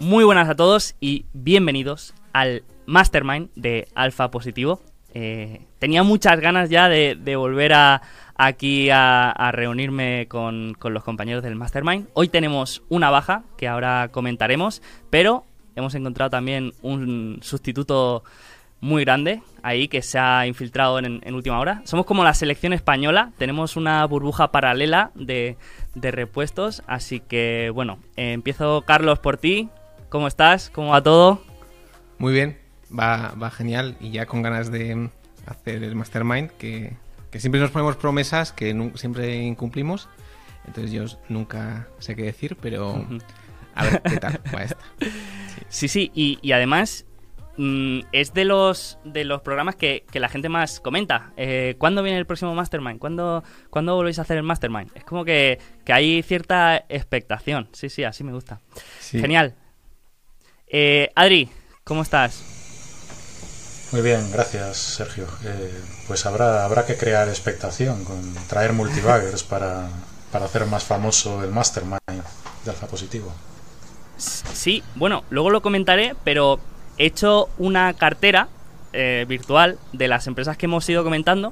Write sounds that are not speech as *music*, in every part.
Muy buenas a todos y bienvenidos al Mastermind de Alfa Positivo. Eh, tenía muchas ganas ya de, volver a, aquí a, reunirme con los compañeros del Mastermind. Hoy tenemos una baja que ahora comentaremos, pero hemos encontrado también un sustituto muy grande ahí que se ha infiltrado en, en última hora. Somos como la selección española, tenemos una burbuja paralela de, de repuestos, así que bueno, eh, empiezo Carlos por ti. ¿Cómo estás? ¿Cómo va todo? Muy bien, va, va genial y ya con ganas de hacer el mastermind que, que siempre nos ponemos promesas que siempre incumplimos. Entonces yo nunca sé qué decir, pero a ver qué tal va esta. *laughs* Sí, sí, y, y además mm, es de los, de los programas que, que la gente más comenta. Eh, ¿Cuándo viene el próximo Mastermind? ¿Cuándo, ¿Cuándo volvéis a hacer el Mastermind? Es como que, que hay cierta expectación. Sí, sí, así me gusta. Sí. Genial. Eh, Adri, ¿cómo estás? Muy bien, gracias Sergio. Eh, pues habrá, habrá que crear expectación, con traer multibaggers para, para hacer más famoso el mastermind de Alfa Positivo. Sí, bueno, luego lo comentaré, pero he hecho una cartera eh, virtual de las empresas que hemos ido comentando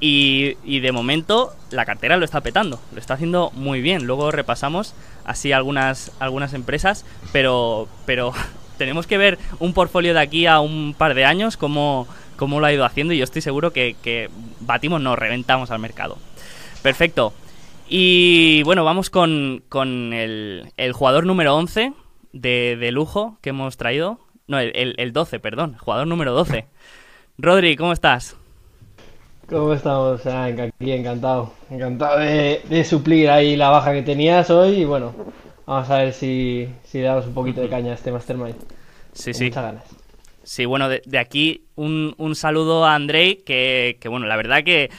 y, de momento la cartera lo está petando, lo está haciendo muy bien. Luego repasamos así algunas, algunas empresas, pero, pero *laughs* tenemos que ver un portfolio de aquí a un par de años, cómo, cómo lo ha ido haciendo y yo estoy seguro que, que batimos, no, reventamos al mercado. Perfecto. Y bueno, vamos con, con el, el jugador número 11 de, de lujo que hemos traído. No, el, el, el 12, perdón, jugador número 12. Rodri, ¿cómo estás? ¿Cómo estamos? Ah, aquí encantado. Encantado de, de suplir ahí la baja que tenías hoy y bueno, vamos a ver si, si le damos un poquito de caña a este Mastermind. Sí, Con sí. Muchas ganas. Sí, bueno, de, de aquí un, un saludo a Andrei, que, que, bueno, la verdad que,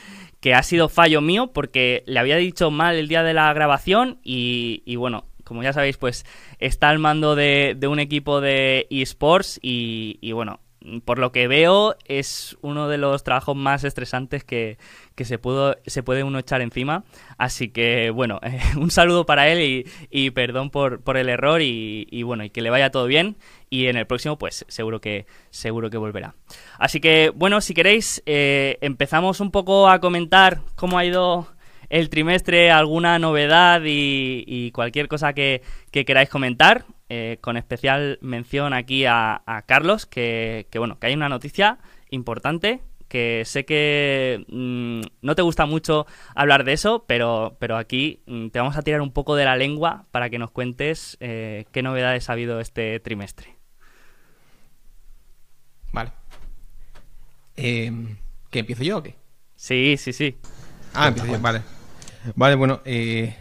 que ha sido fallo mío porque le había dicho mal el día de la grabación y, bueno, como ya sabéis, pues está al mando de, un equipo de esports y, bueno, por lo que veo es uno de los trabajos más estresantes que, que se, pudo, se puede uno echar encima. Así que bueno, *laughs* un saludo para él y, y perdón por, por el error y bueno, y que le vaya todo bien. Y en el próximo, pues seguro que, seguro que volverá. Así que bueno, si queréis, eh, empezamos un poco a comentar cómo ha ido el trimestre, alguna novedad y, cualquier cosa que, que queráis comentar. eh, con especial mención aquí a, a Carlos, que, que, bueno, que hay una noticia importante que sé que mm, no te gusta mucho hablar de eso, pero, pero aquí mm, te vamos a tirar un poco de la lengua para que nos cuentes eh, qué novedades ha habido este trimestre. Vale. Eh, ¿Qué empiezo yo o qué? Sí, sí, sí. Ah, empiezo yo, vale. Vale, bueno, eh,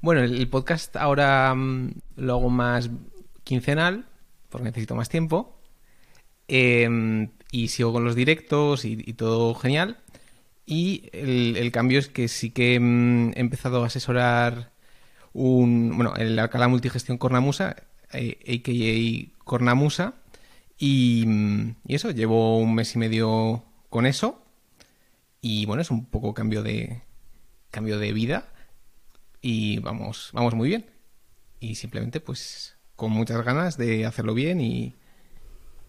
bueno, el podcast ahora mm, lo hago más quincenal, porque necesito más tiempo. Eh, y sigo con los directos y, y todo genial. Y el, el cambio es que sí que mm, he empezado a asesorar un, bueno, el Alcalá Multigestión Cornamusa, eh, a.k.a. Cornamusa. Y, mm, y eso, llevo un mes y medio con eso. Y bueno, es un poco cambio de cambio de vida y vamos, vamos muy bien. Y simplemente pues con muchas ganas de hacerlo bien y,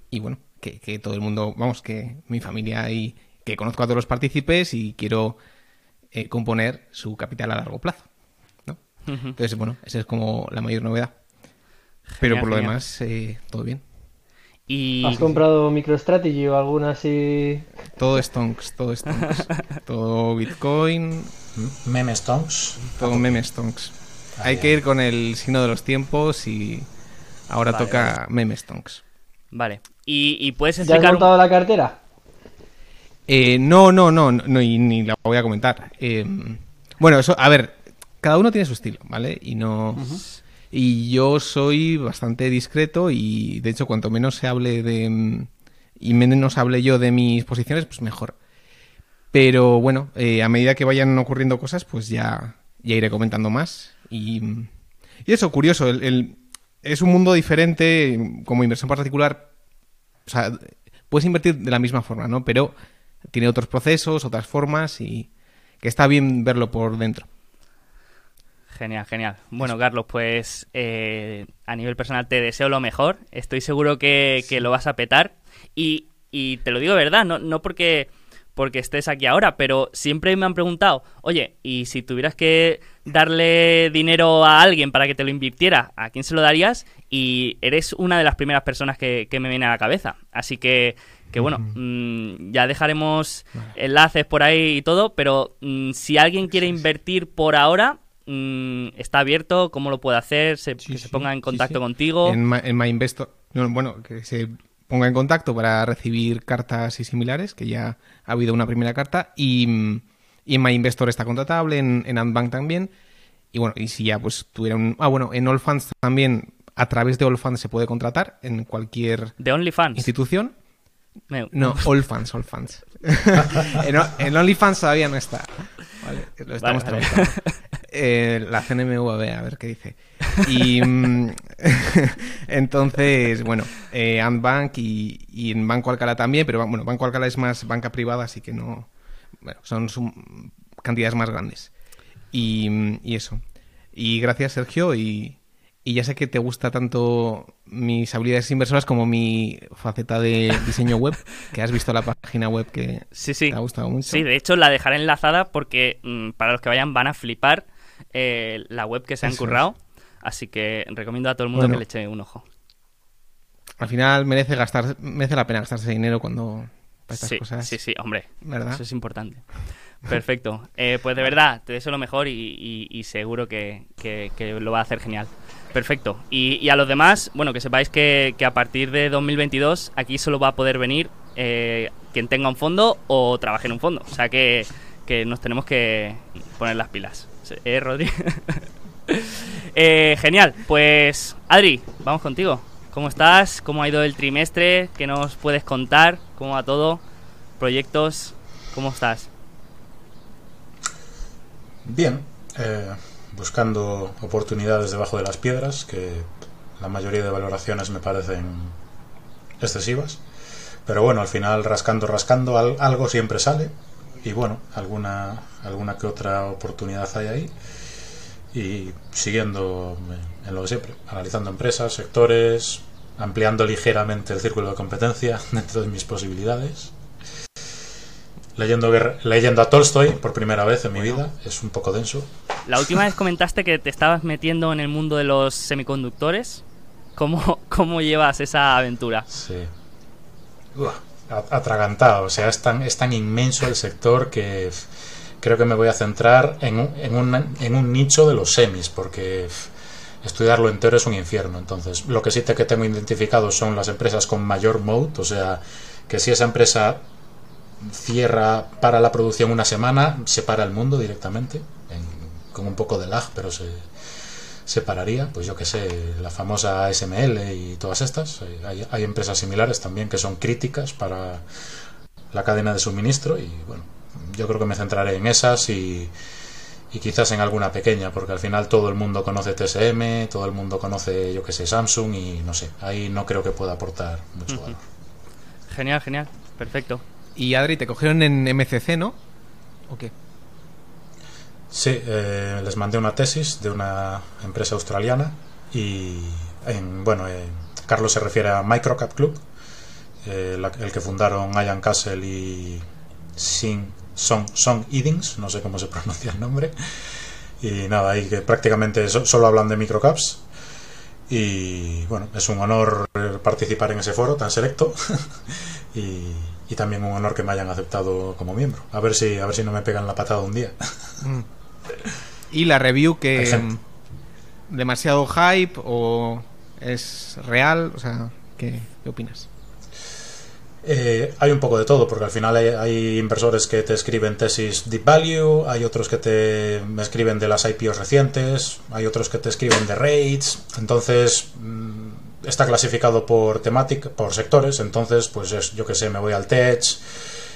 y bueno, que, que todo el mundo, vamos, que mi familia y que conozco a todos los partícipes y quiero eh, componer su capital a largo plazo. ¿no? Entonces, bueno, esa es como la mayor novedad. Pero Genial, por lo demás, eh, todo bien. Y ¿Has comprado MicroStrategy o alguna así? Todo stonks, todo stonks. *laughs* todo Bitcoin, Meme Stones. todo meme stonks. Hay que ir con el signo de los tiempos y ahora Vale, toca meme stonks. vale. Y, y puedes ¿Ya has explicar un- montado la cartera? Eh, no, no, no, no, y ni la voy a comentar. Eh, bueno, eso, a ver, cada uno tiene su estilo, ¿vale? Y no. Y yo soy bastante discreto y de hecho, cuanto menos se hable de. mm, y menos hable yo de mis posiciones, pues mejor. Pero bueno, eh, a medida que vayan ocurriendo cosas, pues ya, iré comentando más. Y, y eso, curioso, el, es un mundo diferente como inversión particular. O sea, puedes invertir de la misma forma, ¿no? Pero tiene otros procesos, otras formas y que está bien verlo por dentro. Genial, genial. Bueno, Carlos, pues eh, a nivel personal te deseo lo mejor. Estoy seguro que, que lo vas a petar. Y, y te lo digo de verdad, no, no porque, porque estés aquí ahora, pero siempre me han preguntado, oye, y si tuvieras que darle dinero a alguien para que te lo invirtiera, ¿a quién se lo darías? Y eres una de las primeras personas que, que me viene a la cabeza. Así que, que bueno, mm, ya dejaremos enlaces por ahí y todo, pero mm, si alguien quiere invertir por ahora, mm, está abierto, ¿cómo lo puede hacer? Se, Sí, que se ponga en contacto sí. contigo. En, Ma- en MyInvestor. no, bueno, que se ponga en contacto para recibir cartas y similares, que ya ha habido una primera carta. Y, mm, y en MyInvestor está contratable, en, en Antbank también. Y bueno, y si ya pues tuviera un. Ah, bueno, en Allfunds también, a través de Allfunds se puede contratar en cualquier De OnlyFans. institución. Me- No, Allfunds, Allfunds. *laughs* *laughs* en, en OnlyFans todavía no está. Vale, lo estamos Vale, vale. *laughs* Eh, la CNMV, a ver qué dice. Y mm, *laughs* entonces, bueno, eh, Antbank y, y en Banco Alcalá también, pero bueno, Banco Alcalá es más banca privada, así que no. Bueno, son cantidades más grandes. Y, mm, y eso. Y gracias, Sergio. Y, y ya sé que te gusta tanto mis habilidades inversoras como mi faceta de diseño web, que has visto la página web que Sí, sí. te ha gustado mucho. Sí, de hecho la dejaré enlazada porque mm, para los que vayan van a flipar eh, la web que se han Eso es. currado. Así que recomiendo a todo el mundo Bueno. que le eche un ojo. Al final merece gastar, merece la pena gastarse dinero cuando para estas Sí, cosas, sí, sí, hombre. ¿verdad? Eso es importante. Perfecto. Eh, pues de verdad, te deseo lo mejor y, y- y seguro que, que- que lo va a hacer genial. Perfecto. Y, y a los demás, bueno, que sepáis que, que a partir de 2022 aquí solo va a poder venir eh, quien tenga un fondo o trabaje en un fondo. O sea que, que nos tenemos que poner las pilas. ¿Eh, Rodri? *laughs* Eh, genial. Pues, Adri, vamos contigo. ¿Cómo estás? ¿Cómo ha ido el trimestre? ¿Qué nos puedes contar? ¿Cómo va todo? ¿Proyectos? ¿Cómo estás? Bien, eh, buscando oportunidades debajo de las piedras, que la mayoría de valoraciones me parecen excesivas. Pero bueno, al final rascando, rascando, al- algo siempre sale. Y bueno, alguna, alguna que otra oportunidad hay ahí. Y siguiendo en lo de siempre, analizando empresas, sectores, ampliando ligeramente el círculo de competencia *laughs* dentro de mis posibilidades. Leyendo, leyendo a Tolstoy por primera vez en mi vida, es un poco denso. La última vez comentaste que te estabas metiendo en el mundo de los semiconductores. ¿Cómo, *laughs* cómo llevas esa aventura? Sí. Uah, atragantado, o sea, es tan, es tan inmenso el sector que creo que me voy a centrar en un, en, un, en un nicho de los semis, porque estudiarlo entero es un infierno. Entonces, lo que sí te que tengo identificado son las empresas con mayor mode, o sea, que si esa empresa cierra para la producción una semana, se para el mundo directamente, en- con un poco de lag, pero se, separaría, pues yo que sé, la famosa ASML y todas estas. Eh, Hay, hay empresas similares también que son críticas para la cadena de suministro y bueno, yo creo que me centraré en esas y, y quizás en alguna pequeña, porque al final todo el mundo conoce TSM, todo el mundo conoce, yo que sé, Samsung y no sé, ahí no creo que pueda aportar mucho valor. Genial, genial. Perfecto. Y Adri, te cogieron en MCC, ¿no? ¿O qué? Sí, eh, les mandé una tesis de una empresa australiana y, en, bueno, eh, Carlos se refiere a Microcap Club, eh, el que fundaron Ian Castle y Sing, Song, Song Eadings, no sé cómo se *laughs* pronuncia el nombre. Y nada, ahí que prácticamente so- solo hablan de microcaps. Y bueno, es un honor eh, participar en ese foro tan selecto. *laughs* y, y también un honor que me hayan aceptado como miembro. A ver si, a ver si no me pegan la patada un día. Y la review que... ¿Demasiado hype o es real? O sea, ¿qué, qué opinas? Eh, hay un poco de todo, porque al final hay, hay inversores que te escriben tesis deep value, hay otros que te escriben de las IPOs recientes, hay otros que te escriben de rates, entonces mm, está clasificado por temática, por sectores, entonces pues es- yo que sé, me voy al tech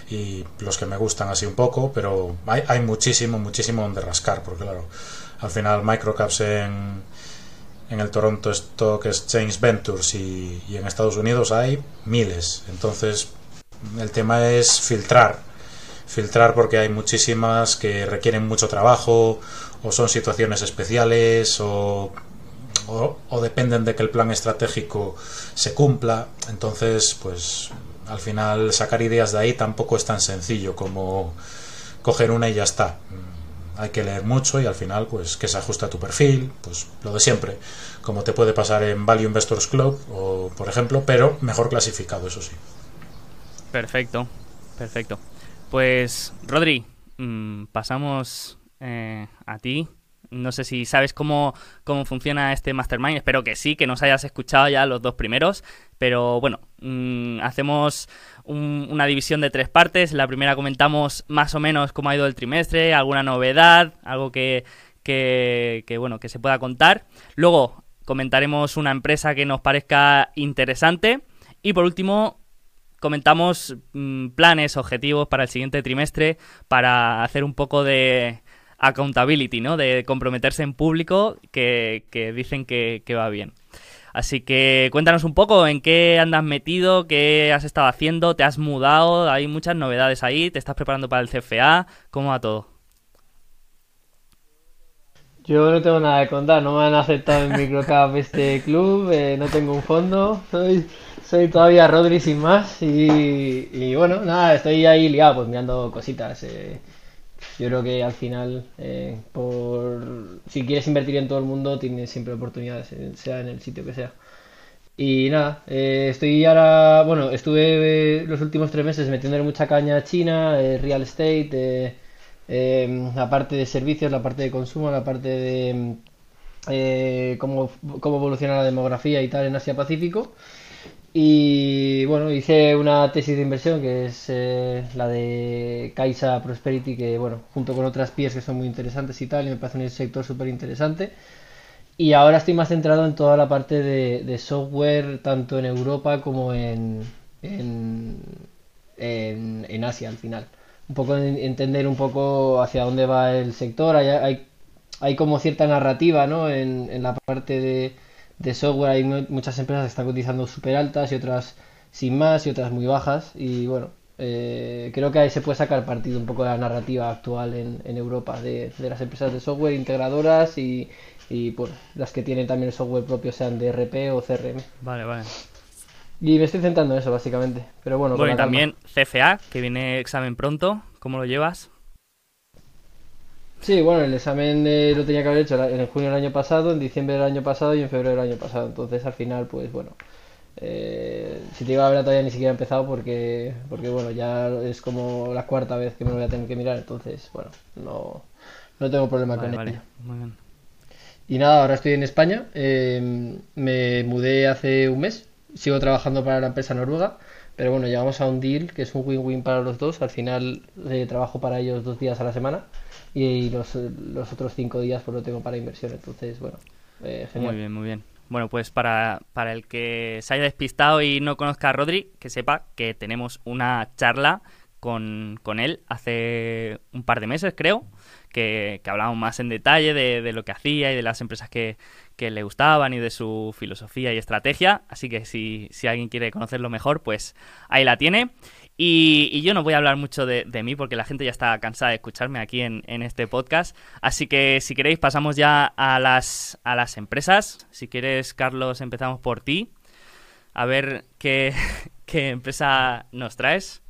y los que me gustan así un poco, pero hay, hay muchísimo, muchísimo donde rascar, porque claro, al final microcaps en, en el Toronto Stock Exchange Ventures y, y en Estados Unidos hay miles. Entonces, el tema es filtrar. Filtrar porque hay muchísimas que requieren mucho trabajo o son situaciones especiales o, o, o dependen de que el plan estratégico se cumpla. Entonces, pues al final sacar ideas de ahí tampoco es tan sencillo como coger una y ya está. Hay que leer mucho y al final, pues que se ajuste a tu perfil, pues lo de siempre, como te puede pasar en Value Investors Club, o por ejemplo, pero mejor clasificado, eso sí. Perfecto, perfecto. Pues, Rodri, mm, pasamos eh, a ti. No sé si sabes cómo, cómo funciona este Mastermind. Espero que sí, que nos hayas escuchado ya los dos primeros. Pero bueno, mmm, hacemos un, una división de tres partes. La primera comentamos más o menos cómo ha ido el trimestre, alguna novedad, algo que, que, que bueno, que se pueda contar. Luego comentaremos una empresa que nos parezca interesante. Y por último, comentamos mmm, planes, objetivos para el siguiente trimestre para hacer un poco de accountability, ¿no? De comprometerse en público que, dicen que, va bien. Así que cuéntanos un poco en qué andas metido, qué has estado haciendo, te has mudado, hay muchas novedades ahí, te estás preparando para el CFA, ¿cómo va todo? Yo no tengo nada que contar, no me han aceptado en microcap este club, eh, no tengo un fondo, soy, soy todavía Rodri sin más y, y, bueno, nada, estoy ahí liado pues mirando cositas. Eh, yo creo que al final, eh, por si quieres invertir en todo el mundo, tienes siempre oportunidades, sea en el sitio que sea. Y nada, eh, estoy ahora, bueno, estuve los últimos tres meses metiéndole mucha caña a China, eh, real estate, la parte de servicios, la parte de consumo, la parte de cómo, cómo evoluciona la demografía y tal en Asia Pacífico. Y bueno, hice una tesis de inversión que es eh, la de Kaisa Prosperity, que bueno, junto con otras pies que son muy interesantes y tal, y me parece un sector súper interesante. Y ahora estoy más centrado en toda la parte de, de software, tanto en Europa como en, en, en, en, Asia al final. Un poco entender un poco hacia dónde va el sector. Hay, hay, hay como cierta narrativa ¿no? en, en la parte de de software hay muchas empresas que están cotizando súper altas y otras sin más y otras muy bajas. Y bueno eh, creo que ahí se puede sacar partido un poco de la narrativa actual en, en Europa de, de, las empresas de software integradoras y, y bueno, las que tienen también el software propio sean de RP o CRM vale vale. Y me estoy centrando en eso básicamente. Pero bueno bueno y también CFA que viene examen pronto. ¿cómo lo llevas? Sí, bueno, el examen eh, lo tenía que haber hecho en junio del año pasado, en diciembre del año pasado y en febrero del año pasado. Entonces, al final, pues bueno, eh, si te digo la verdad, todavía ni siquiera he empezado porque, porque, bueno, ya es como la cuarta vez que me lo voy a tener que mirar. Entonces, bueno, no, no tengo problema vale, con vale. ello. Muy bien. Y nada, ahora estoy en España. Eh, me mudé hace un mes. Sigo trabajando para la empresa noruega. Pero bueno, llegamos a un deal que es un win-win para los dos. Al final eh, trabajo para ellos dos días a la semana y los, otros cinco días pues lo tengo para inversión. Entonces, bueno, eh, genial. Muy bien, muy bien. Bueno, pues para, para el que se haya despistado y no conozca a Rodri, que sepa que tenemos una charla con, con él hace un par de meses, creo, que, que hablamos más en detalle de, de, lo que hacía y de las empresas que, que, le gustaban y de su filosofía y estrategia. Así que si, si alguien quiere conocerlo mejor, pues ahí la tiene. Y, yo no voy a hablar mucho de, mí porque la gente ya está cansada de escucharme aquí en, este podcast. Así que si queréis pasamos ya a las, a las empresas. Si quieres, Carlos, empezamos por ti. A ver qué, *laughs* qué empresa nos traes.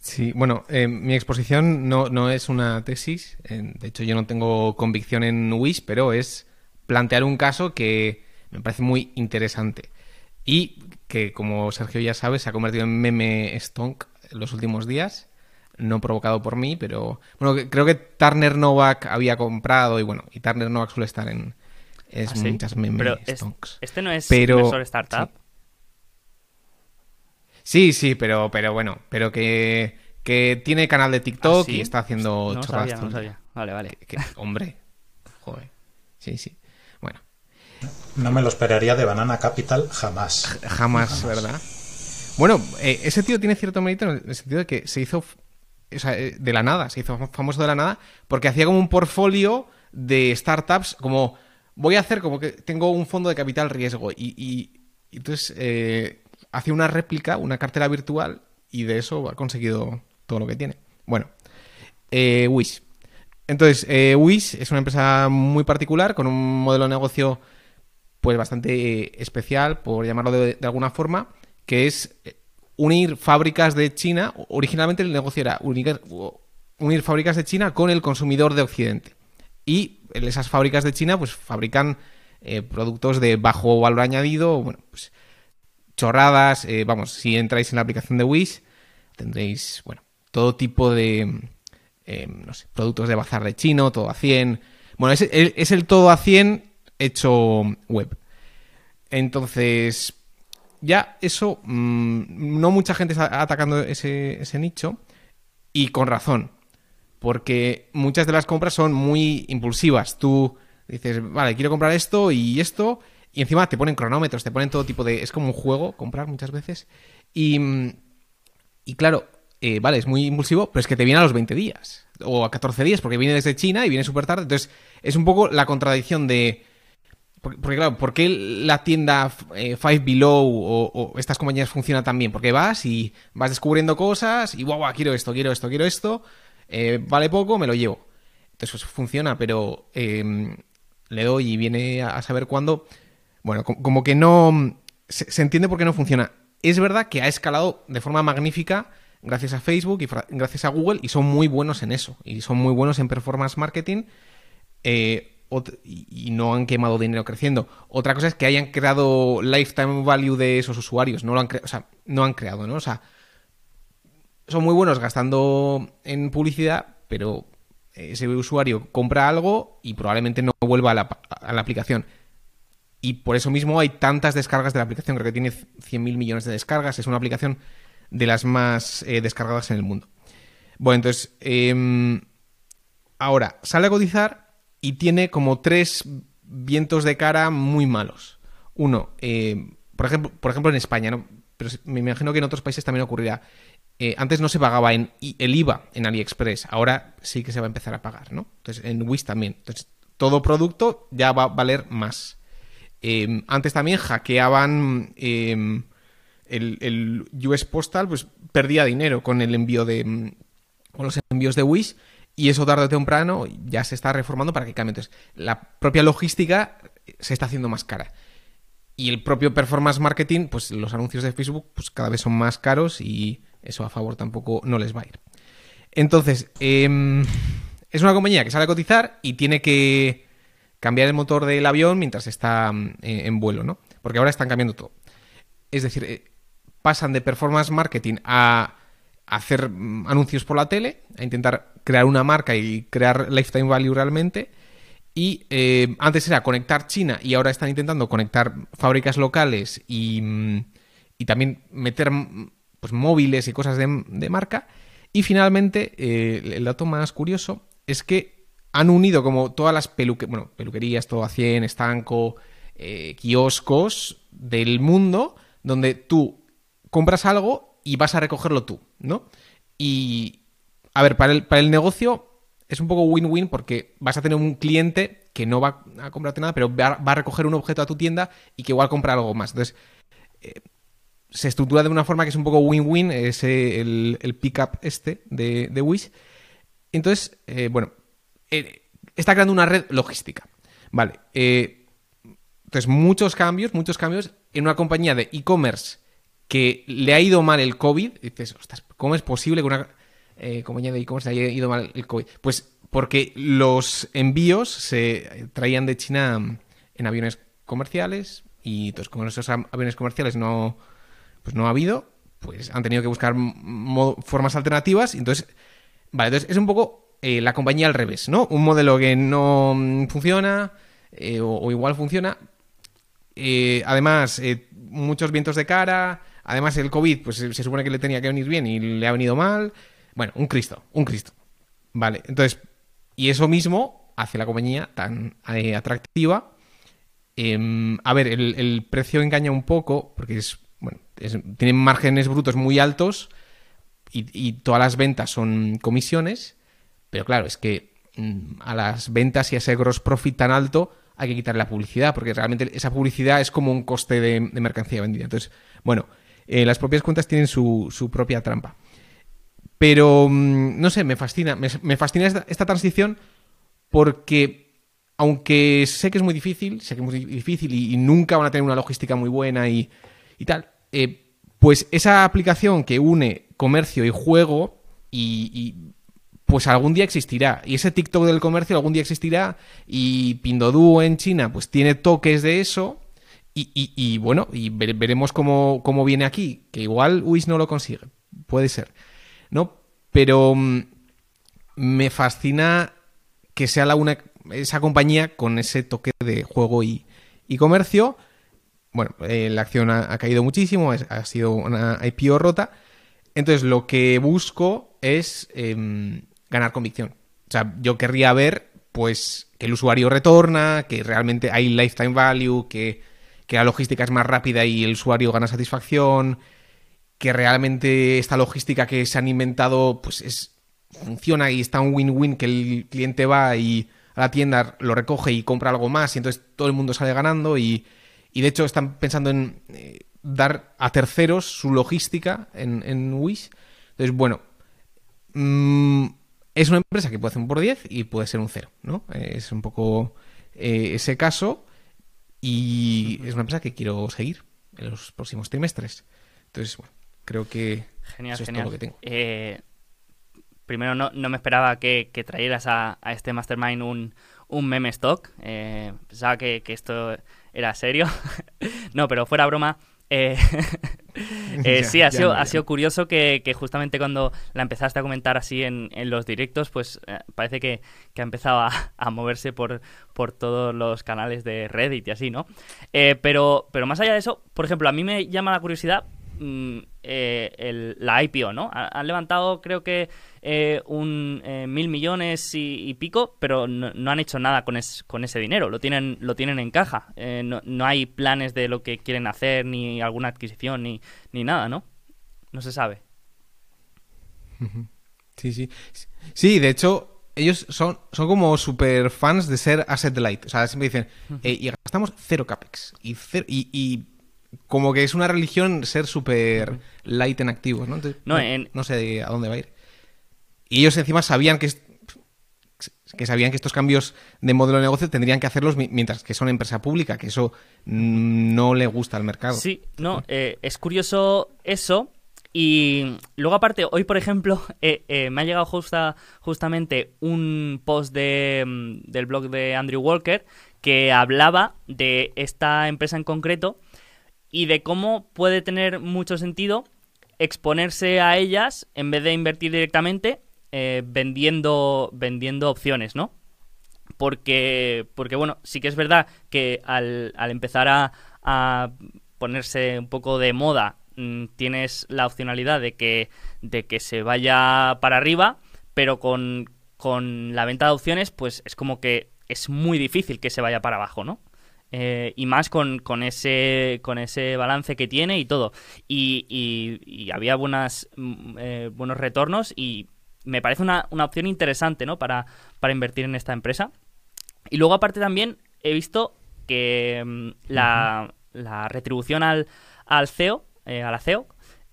Sí, bueno, eh, mi exposición no, no, es una tesis. Eh, de hecho, yo no tengo convicción en Wish, pero es plantear un caso que me parece muy interesante. Y que, como Sergio ya sabe, se ha convertido en meme stonk los últimos días, no provocado por mí, pero bueno, creo que Turner Novak había comprado y bueno, y Turner Novak suele estar en es ¿Ah, sí? muchas meme pero stonks. este no es pero, inversor startup. Sí. sí, sí, pero pero bueno, pero que que tiene canal de TikTok ¿Ah, sí? y está haciendo no chorradas. Sabía, no sabía. Vale, vale. Que, que, hombre, joder. Sí, sí. Bueno. No me lo esperaría de Banana Capital jamás. Jamás, jamás. ¿verdad? Bueno, eh, ese tío tiene cierto mérito en el sentido de que se hizo, eh, de la nada, se hizo famoso de la nada, porque hacía como un portfolio de startups como voy a hacer como que tengo un fondo de capital riesgo y, y- entonces eh, hace una réplica, una cartera virtual y de eso ha conseguido todo lo que tiene. Bueno, eh, Wish. Entonces, eh, Wish es una empresa muy particular con un modelo de negocio pues bastante eh, especial, por llamarlo de alguna forma, que es eh, unir fábricas de China. Originalmente el negocio era unir, fábricas de China con el consumidor de Occidente. Y esas fábricas de China pues fabrican eh, productos de bajo valor añadido, bueno, pues chorradas, eh, vamos, si entráis en la aplicación de Wish tendréis, bueno, todo tipo de, eh, no sé, productos de bazar de chino, todo a 100. Bueno, es, el- es el todo a 100 hecho web. Entonces, ya eso, mm, no mucha gente está atacando ese, ese nicho y con razón, porque muchas de las compras son muy impulsivas. Tú dices, vale, quiero comprar esto y esto, y encima te ponen cronómetros, te ponen todo tipo de... Es como un juego comprar muchas veces. Y, y claro, eh, vale, es muy impulsivo, pero es que te viene a los 20 días o a 14 días porque viene desde China y viene súper tarde. Entonces, es un poco la contradicción de... Porque, claro, ¿por qué la tienda eh, Five Below o, estas compañías funcionan tan bien? Porque vas y vas descubriendo cosas y guau, quiero esto, quiero esto, quiero esto, eh, vale poco, me lo llevo. Entonces pues, funciona, pero eh, le doy y viene a, saber cuándo. Bueno, co- como que no. Se, entiende por qué no funciona. Es verdad que ha escalado de forma magnífica gracias a Facebook y gracias a Google y son muy buenos en eso. Y son muy buenos en performance marketing. eh, y no han quemado dinero creciendo. Otra cosa es que hayan creado lifetime value de esos usuarios. No lo han creado, o sea, no han creado, ¿no? O sea, son muy buenos gastando en publicidad, pero ese usuario compra algo y probablemente no vuelva a la, a la aplicación. Y por eso mismo hay tantas descargas de la aplicación. Creo que tiene 100.000 millones de descargas. Es una aplicación de las más eh, descargadas en el mundo. Bueno, entonces, em, ahora sale a cotizar y tiene como tres vientos de cara muy malos. Uno, eh, por, ejemplo, por ejemplo en España, ¿no? pero me imagino que en otros países también ocurrirá. Eh, antes no se pagaba en el IVA en AliExpress, ahora sí que se va a empezar a pagar, ¿no? Entonces en Wish también. Entonces todo producto ya va a valer más. Eh, antes también hackeaban el, el US Postal, pues perdía dinero con el envío de mm, con los envíos de Wish y eso tarde o temprano ya se está reformando para que cambie. Entonces la propia logística se está haciendo más cara. Y el propio performance marketing, pues los anuncios de Facebook pues cada vez son más caros y eso a favor tampoco no les va a ir. Entonces, em, es una compañía que sale a cotizar y tiene que cambiar el motor del avión mientras está eh, en vuelo, ¿no? Porque ahora están cambiando todo. Es decir, eh, pasan de performance marketing a hacer mm, anuncios por la tele, a intentar crear una marca y crear lifetime value realmente. Y eh, antes era conectar China y ahora están intentando conectar fábricas locales y, mm, y también meter mm, pues, móviles y cosas de, de marca. Y finalmente, eh, el dato más curioso es que han unido como todas las bueno, peluquerías, todo a 100, estanco, eh, kioscos del mundo, donde tú compras algo y vas a recogerlo tú, ¿no? Y, a ver, para el, para el negocio es un poco win-win porque vas a tener un cliente que no va a comprarte nada, pero va, a recoger un objeto a tu tienda y que igual compra algo más. Entonces, eh, se estructura de una forma que es un poco win-win, ese, el, el pick-up este de, de Wish. Entonces, eh, bueno, eh, está creando una red logística. Vale. entonces, muchos cambios, muchos cambios en una compañía de e-commerce que le ha ido mal el COVID. Dices, ostras, ¿cómo es posible que una eh, compañía de e-commerce haya ido mal el COVID? Pues porque los envíos se traían de China en aviones comerciales y entonces como esos aviones comerciales no, pues no ha habido, pues han tenido que buscar formas alternativas. Entonces, vale, entonces es un poco eh, la compañía al revés, ¿no? Un modelo que no mm, funciona eh, o, o igual funciona. Eh, además, eh, muchos vientos de cara. Además, el COVID, pues se supone que le tenía que venir bien y le ha venido mal. Bueno, un Cristo, un Cristo. Vale, entonces, y eso mismo hace la compañía tan eh, atractiva. Em, a ver, el, precio engaña un poco porque es, bueno, tienen márgenes brutos muy altos y, todas las ventas son comisiones, pero claro, es que mm, a las ventas y a ese gross profit tan alto hay que quitarle la publicidad, porque realmente esa publicidad es como un coste de, mercancía vendida. Entonces, bueno, eh, las propias cuentas tienen su, su propia trampa. Pero, mm, no sé, me fascina. Me, fascina esta, transición porque, aunque sé que es muy difícil, sé que es muy difícil y, nunca van a tener una logística muy buena y, tal, eh, pues esa aplicación que une comercio y juego y, pues algún día existirá. Y ese TikTok del comercio algún día existirá. Y Pindodu en China, pues tiene toques de eso. Y, bueno, y veremos cómo, cómo, viene aquí. Que igual Wish no lo consigue. Puede ser. ¿no? Pero mm, me fascina que sea la una, esa compañía con ese toque de juego y, comercio. Bueno, eh, la acción ha, caído muchísimo, ha sido una IPO rota. Entonces, lo que busco es em, ganar convicción. O sea, yo querría ver, pues, que el usuario retorna, que realmente hay lifetime value, que, que la logística es más rápida y el usuario gana satisfacción, que realmente esta logística que se han inventado pues es, funciona y está un win-win que el cliente va y a la tienda lo recoge y compra algo más y entonces todo el mundo sale ganando y, de hecho están pensando en eh, dar a terceros su logística en, Wish. Entonces, bueno, mm, es una empresa que puede hacer un por 10 y puede ser un cero, ¿no? Es un poco eh, ese caso y es una empresa que quiero seguir en los próximos trimestres. Entonces, bueno, Creo que genial, eso es todo lo que tengo. Eh, primero, no, me esperaba que, trajeras a, este Mastermind un, un meme stock. Eh, pensaba que, esto era serio. *laughs* no, pero fuera broma. Eh, *laughs* sí, ha, sido, ha sido curioso que, justamente cuando la empezaste a comentar así en, los directos, pues parece que, ha empezado a, moverse por, por todos los canales de Reddit y así, ¿no? pero, pero más allá de eso, por ejemplo, a mí me llama la curiosidad Mm, eh, la IPO, ¿no? Han levantado, creo que, eh, un eh, mil millones y, pico, pero no, han hecho nada con, con ese dinero. Lo tienen, lo tienen en caja. No, hay planes de lo que quieren hacer, ni alguna adquisición, ni, ni nada, ¿no? No se sabe. *laughs* Sí, sí. Sí, de hecho, ellos son, son como super fans de ser asset light. O sea, siempre dicen, y gastamos cero capex. Y, y como que es una religión ser súper light en activos, ¿no? no, sé a dónde va a ir. Y ellos encima sabían que, que sabían que estos cambios de modelo de negocio tendrían que hacerlos mientras que son empresa pública, que eso no le gusta al mercado. Sí, no, eh, es curioso eso. Y luego aparte, hoy por ejemplo, *laughs* eh, eh, me ha llegado justa, justamente un post de, mm, del blog de Andrew Walker que hablaba de esta empresa en concreto y de cómo puede tener mucho sentido exponerse a ellas en vez de invertir directamente eh, vendiendo, vendiendo opciones, ¿no? Porque, porque, bueno, sí que es verdad que al, al empezar a, ponerse un poco de moda, mm, tienes la opcionalidad de que, de que se vaya para arriba, pero con, con la venta de opciones, pues es como que es muy difícil que se vaya para abajo, ¿no? Eh, y más con, con, ese, con ese balance que tiene y todo. Y, había buenas, mm, eh, buenos retornos y me parece una, opción interesante ¿no? para, para invertir en esta empresa. Y luego aparte también he visto que mm, la, la, retribución al, al CEO, eh, a la CEO,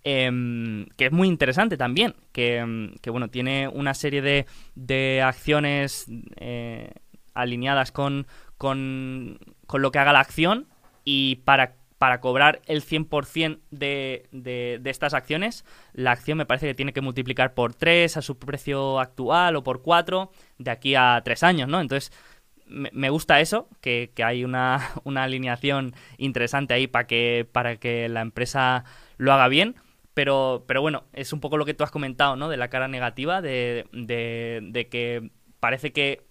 em, que es muy interesante también, que, mm, que, bueno, tiene una serie de, de acciones alineadas con, con, con lo que haga la acción y para, para cobrar el 100% de, de, de estas acciones, la acción me parece que tiene que multiplicar por 3 a su precio actual o por 4 de aquí a 3 años, ¿no? Entonces, me, gusta eso, que, hay una, *laughs* una, alineación interesante ahí para que, para que la empresa lo haga bien. Pero, pero bueno, es un poco lo que tú has comentado, ¿no? De la cara negativa, de, de, de que parece que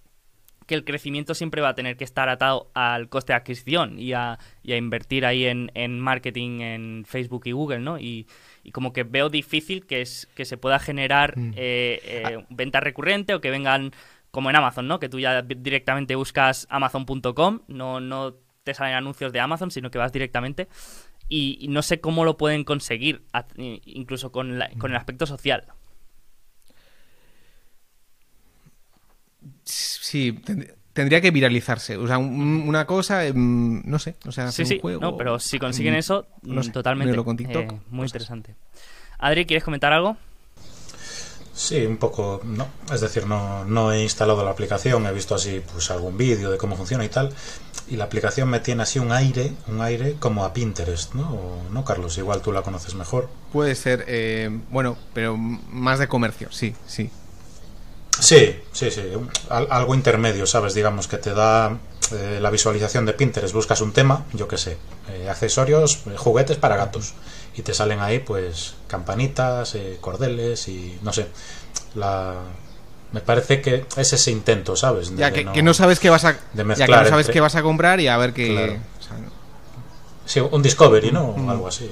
que el crecimiento siempre va a tener que estar atado al coste de adquisición y a, invertir ahí en, marketing en Facebook y Google, ¿no? Y, como que veo difícil que, es, que se pueda generar mm. eh, eh, venta recurrente o que vengan como en Amazon, ¿no? Que tú ya directamente buscas amazon.com, no, no te salen anuncios de Amazon, sino que vas directamente. Y, no sé cómo lo pueden conseguir, incluso con, con el aspecto social. Sí, tendría que viralizarse. O sea, un- una cosa, em, no sé, o sea, Sí, hacer sí, un juego. no, pero si consiguen eso, no sé, totalmente. unirlo con TikTok, eh, muy cosas. interesante. Adri, ¿quieres comentar algo? Sí, un poco, no. Es decir, no, no he instalado la aplicación, he visto así pues algún vídeo de cómo funciona y tal. Y la aplicación me tiene así un aire, un aire como a Pinterest, ¿no? O- ¿No, Carlos? Igual tú la conoces mejor. Puede ser, eh, bueno, pero más de comercio, sí, sí. Sí, sí, sí. algo intermedio, ¿sabes? Digamos que te da eh, la visualización de Pinterest. Buscas un tema, yo qué sé, eh, accesorios, eh, juguetes para gatos. Y te salen ahí, pues, campanitas, eh, cordeles y no sé. La... Me parece que es ese intento, ¿sabes? De- Ya que que no sabes qué vas a, de ya que no sabes entre- qué vas a comprar y a ver qué. Claro. o sea, no. Sí, un Discovery, ¿no? Mm. Algo así.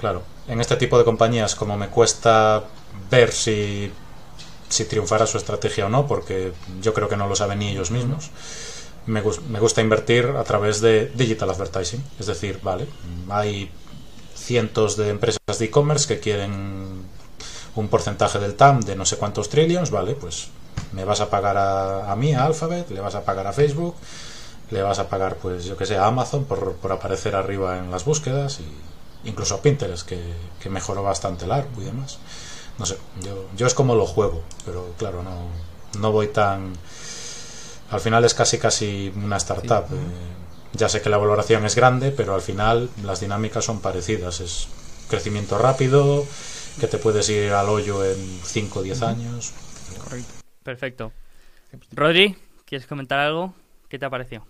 Claro. En este tipo de compañías, como me cuesta ver si, si triunfará su estrategia o no, porque yo creo que no lo saben ni ellos mismos, me, me gusta invertir a través de digital advertising. Es decir, vale, hay cientos de empresas de e-commerce que quieren un porcentaje del TAM de no sé cuántos trillions, vale, pues me vas a pagar a, a mí, a Alphabet, le vas a pagar a Facebook, le vas a pagar, pues yo que sé, a Amazon por, por aparecer arriba en las búsquedas y incluso a Pinterest, que, que mejoró bastante el ARP y demás. No sé, yo, yo es como lo juego, pero claro, no, no voy tan... Al final es casi casi una startup. eh, ya sé que la valoración es grande, pero al final las dinámicas son parecidas. Es crecimiento rápido, que te puedes ir al hoyo en 5 o 10 años. Perfecto. Rodri, ¿quieres comentar algo? ¿Qué te ha parecido?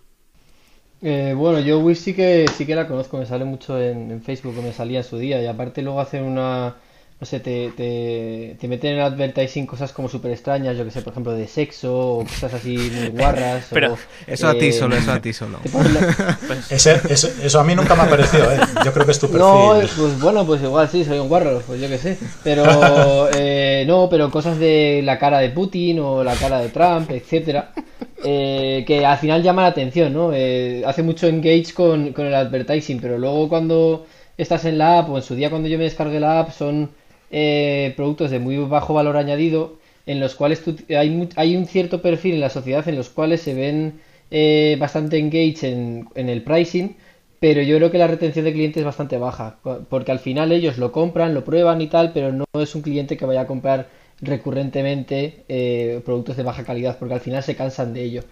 Eh, bueno, yo Wish sí que sí que la conozco, me sale mucho en, en Facebook, me salía en su día, y aparte luego hacen una, no sé, te, te, te meten en el advertising cosas como súper extrañas, yo que sé, por ejemplo, de sexo o cosas así muy guarras. Pero o, Eso a ti eh, solo, eso a ti solo. la- *laughs* Ese, ese- eso a mí nunca me ha parecido, ¿eh? Yo creo que es tu perfil. No, pues bueno, pues igual sí, soy un guarro, pues yo qué sé. Pero *laughs* eh, no, pero cosas de la cara de Putin o la cara de Trump, etcétera, eh, que al final llama la atención, ¿no? Eh, hace mucho engage con, con el advertising, pero luego cuando estás en la app o en su día cuando yo me descargué la app son eh, productos de muy bajo valor añadido en los cuales tú- hay, hay un cierto perfil en la sociedad en los cuales se ven eh, bastante engage en, el pricing, pero yo creo que la retención de clientes es bastante baja, porque al final ellos lo compran, lo prueban y tal, pero no es un cliente que vaya a comprar recurrentemente eh, productos de baja calidad, porque al final se cansan de ello.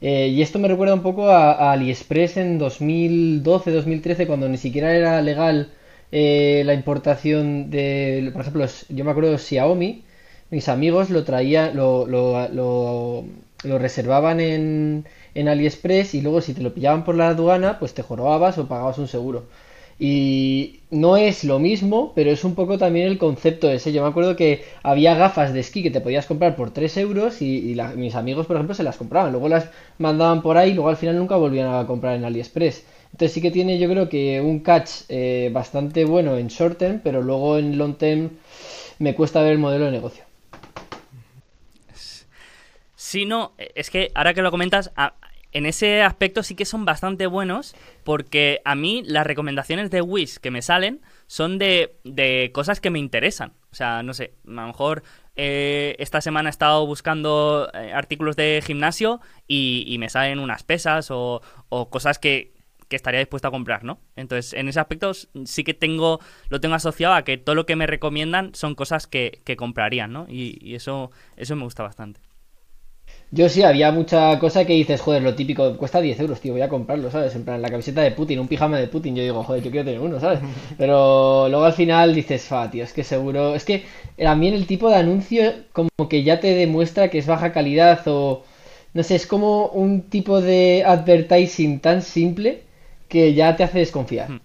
Eh, y esto me recuerda un poco a AliExpress en 2012-2013, cuando ni siquiera era legal eh, la importación de, por ejemplo, yo me acuerdo Xiaomi, mis amigos lo traían, lo, lo, lo, lo reservaban en, en AliExpress y luego si te lo pillaban por la aduana, pues te jorobabas o pagabas un seguro. Y no es lo mismo, pero es un poco también el concepto ese. Yo me acuerdo que había gafas de esquí que te podías comprar por 3 euros y, mis amigos, por ejemplo, se las compraban. Luego las mandaban por ahí y luego al final nunca volvían a comprar en AliExpress. Entonces sí que tiene yo creo que un catch eh, bastante bueno en short term, pero luego en long term me cuesta ver el modelo de negocio. Sí, no, es que ahora que lo comentas, en ese aspecto sí que son bastante buenos porque a mí las recomendaciones de Wish que me salen son de, de cosas que me interesan. O sea, no sé, a lo mejor eh, esta semana he estado buscando eh, artículos de gimnasio y, y me salen unas pesas o, o cosas que, que estaría dispuesto a comprar, ¿no? Entonces, en ese aspecto sí que tengo, lo tengo asociado a que todo lo que me recomiendan son cosas que, que comprarían, ¿no? Y, y eso, eso me gusta bastante. Yo sí, había mucha cosa que dices, joder, lo típico, cuesta 10 euros, tío, voy a comprarlo, ¿sabes? En plan, la camiseta de Putin, un pijama de Putin, yo digo, joder, yo quiero tener uno, ¿sabes? *laughs* Pero luego al final dices, fa, tío, es que seguro, es que también el tipo de anuncio como que ya te demuestra que es baja calidad o, no sé, es como un tipo de advertising tan simple que ya te hace desconfiar.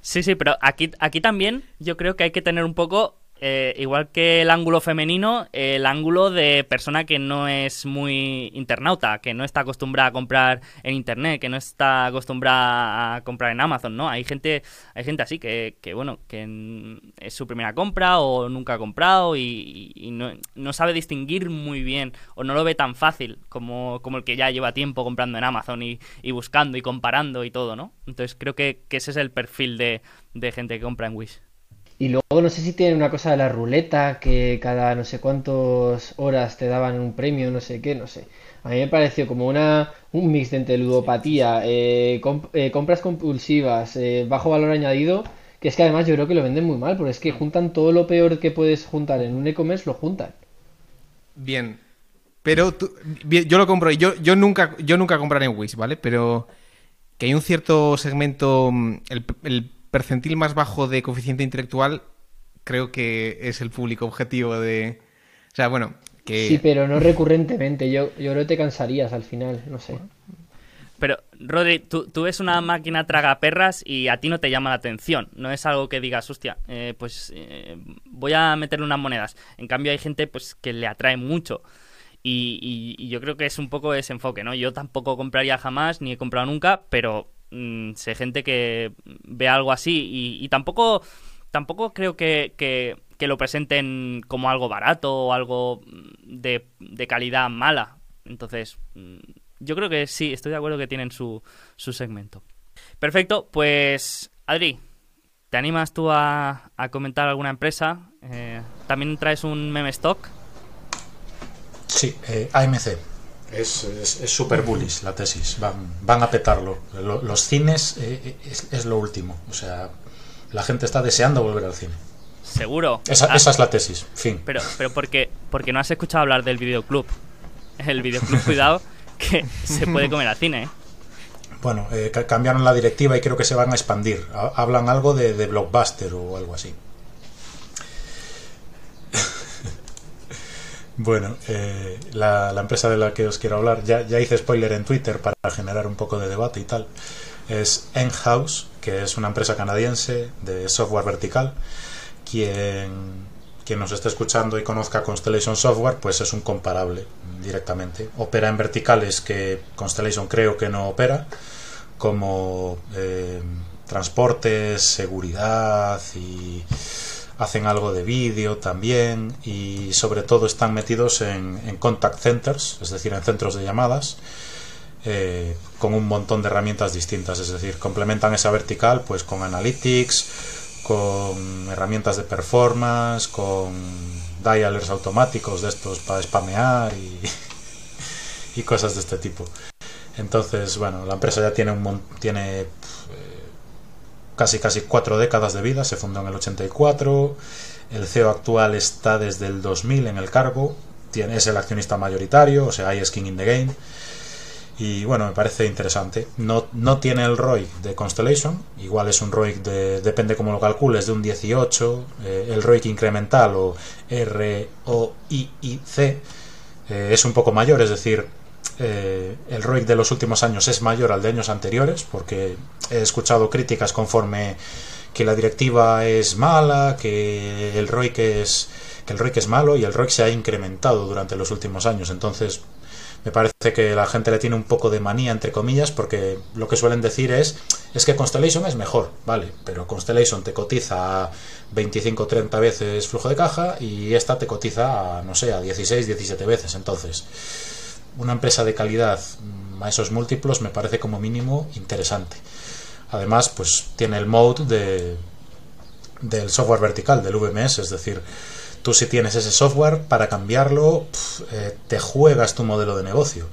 Sí, sí, pero aquí, aquí también yo creo que hay que tener un poco, eh, igual que el ángulo femenino, el ángulo de persona que no es muy internauta, que no está acostumbrada a comprar en internet, que no está acostumbrada a comprar en Amazon, ¿no? Hay gente, hay gente así que, que bueno, que es su primera compra o nunca ha comprado y, no sabe distinguir muy bien o no lo ve tan fácil como, como el que ya lleva tiempo comprando en Amazon y, y buscando y comparando y todo, ¿no? Entonces creo que, que ese es el perfil de, de gente que compra en Wish. Y luego no sé si tienen una cosa de la ruleta, que cada no sé cuántas horas te daban un premio, no sé qué, no sé. A mí me pareció como una, un mix de entre ludopatía, eh, comp- eh, compras compulsivas, eh, bajo valor añadido, que es que además yo creo que lo venden muy mal, porque es que juntan todo lo peor que puedes juntar en un e-commerce, lo juntan. Bien. Pero tú- bien, yo lo compro. y Yo, yo nunca, yo nunca compraré en Wish, ¿vale? Pero que hay un cierto segmento, mm, el, el percentil más bajo de coeficiente intelectual, creo que es el público objetivo de. O sea, bueno, que. Sí, pero no recurrentemente, yo, yo creo que te cansarías al final, no sé. Pero, Rodri, tú, tú ves una máquina tragaperras y a ti no te llama la atención. No es algo que digas, hostia, eh, pues eh, voy a meterle unas monedas. En cambio, hay gente pues que le atrae mucho. Y, y- y yo creo que es un poco ese enfoque, ¿no? Yo tampoco compraría jamás, ni he comprado nunca, pero mm, sé gente que ve algo así y, tampoco, tampoco creo que, lo presenten como algo barato o algo mm, de, calidad mala. Entonces, mm, yo creo que sí, estoy de acuerdo que tienen su, segmento. Perfecto, pues Adri, ¿te animas tú a, a comentar alguna empresa? Eh, También traes un meme stock. Sí, eh, AMC. Es es- es súper bullish la tesis. Van, van a petarlo. Lo- los cines eh, eh, es, es lo último. O sea, la gente está deseando volver al cine. Seguro. Esa, Ah, esa es la tesis. Fin. Pero, pero porque, porque no has escuchado hablar del videoclub. El videoclub, cuidado, que se puede comer al cine, ¿eh? Bueno, eh, ca- cambiaron la directiva y creo que se van a expandir. Ha- Hablan algo de, de blockbuster o algo así. Bueno, eh, la, empresa de la que os quiero hablar, ya, ya hice spoiler en Twitter para generar un poco de debate y tal. Es Enhouse, que es una empresa canadiense de software vertical. Quien, quien nos esté escuchando y conozca Constellation Software, pues es un comparable directamente. Opera en verticales que Constellation creo que no opera como eh, transportes, seguridad y hacen algo de vídeo también y sobre todo están metidos en, contact centers, es decir, en centros de llamadas eh, con un montón de herramientas distintas, es decir, complementan esa vertical pues con analytics, con herramientas de performance, con dialers automáticos de estos para spamear y, *laughs* y cosas de este tipo. Entonces, bueno, la empresa ya tiene un tiene casi casi cuatro décadas de vida, se fundó en el 84, el CEO actual está desde el 2000 en el cargo, es el accionista mayoritario, o sea, hay skin in the game. Y bueno, me parece interesante. No, no tiene el ROIC de Constellation, igual es un ROIC de, depende cómo lo calcules, de un 18. eh, el ROIC incremental o ROIIC eh, es un poco mayor, es decir, eh, el ROIC de los últimos años es mayor al de años anteriores, porque he escuchado críticas conforme que la directiva es mala, que el ROIC es, que el ROIC es malo y el ROIC se ha incrementado durante los últimos años. Entonces, me parece que la gente le tiene un poco de manía, entre comillas, porque lo que suelen decir es, es que Constellation es mejor, vale, pero Constellation te cotiza a 25 30 veces flujo de caja y esta te cotiza a, no sé, a 16, 17 veces. Entonces, una empresa de calidad mm, a esos múltiplos me parece como mínimo interesante. Además, pues tiene el mode de, del software vertical, del VMS, es decir, tú si tienes ese software, para cambiarlo eh, te juegas tu modelo de negocio.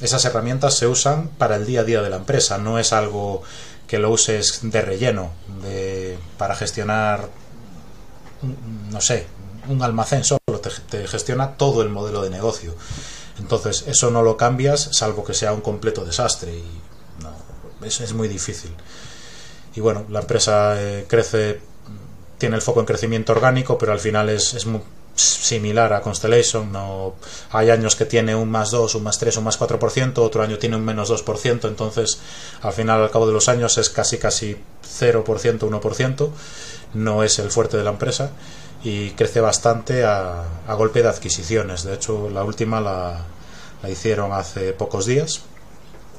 Esas herramientas se usan para el día a día de la empresa, no es algo que lo uses de relleno, de, para gestionar, mm, no sé, un almacén solo, te gestiona todo el modelo de negocio. Entonces, eso no lo cambias, salvo que sea un completo desastre, y no, es, es muy difícil. Y bueno, la empresa eh, crece tiene el foco en crecimiento orgánico, pero al final es, es muy similar a Constellation. No, hay años que tiene un más 2, un más 3, un más 4%, otro año tiene un menos 2%, entonces al final, al cabo de los años, es casi casi 0%, 1%. No es el fuerte de la empresa y crece bastante a, a golpe de adquisiciones. De hecho, la última la, hicieron hace pocos días.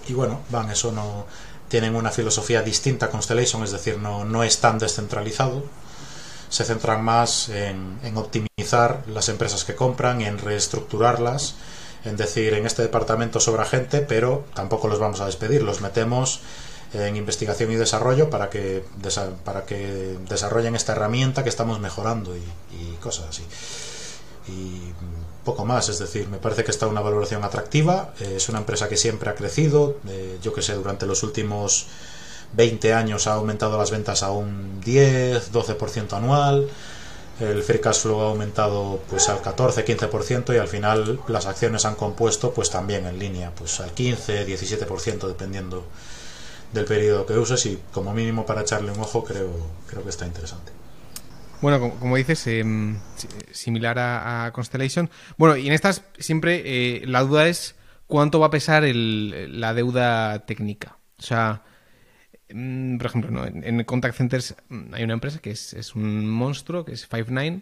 Y bueno, van, eso no. Tienen una filosofía distinta a Constellation, es decir, no, no es tan descentralizado se centran más en, en, optimizar las empresas que compran, en reestructurarlas, en decir, en este departamento sobra gente, pero tampoco los vamos a despedir, los metemos en investigación y desarrollo para que, para que desarrollen esta herramienta que estamos mejorando y, cosas así. Y poco más, es decir, me parece que está una valoración atractiva, eh, es una empresa que siempre ha crecido, eh, yo que sé, durante los últimos 20 años ha aumentado las ventas a un 10, 12% anual, el free cash flow ha aumentado pues al 14, 15% y al final las acciones han compuesto pues también en línea, pues al 15, 17% dependiendo del periodo que uses y como mínimo para echarle un ojo creo, creo que está interesante. Bueno, como, dices, em, similar a, Constellation. Bueno, y en estas siempre eh, la duda es cuánto va a pesar la deuda técnica. O sea, mm, por ejemplo, en, Contact Centers mm, hay una empresa que es, un monstruo, que es Five9,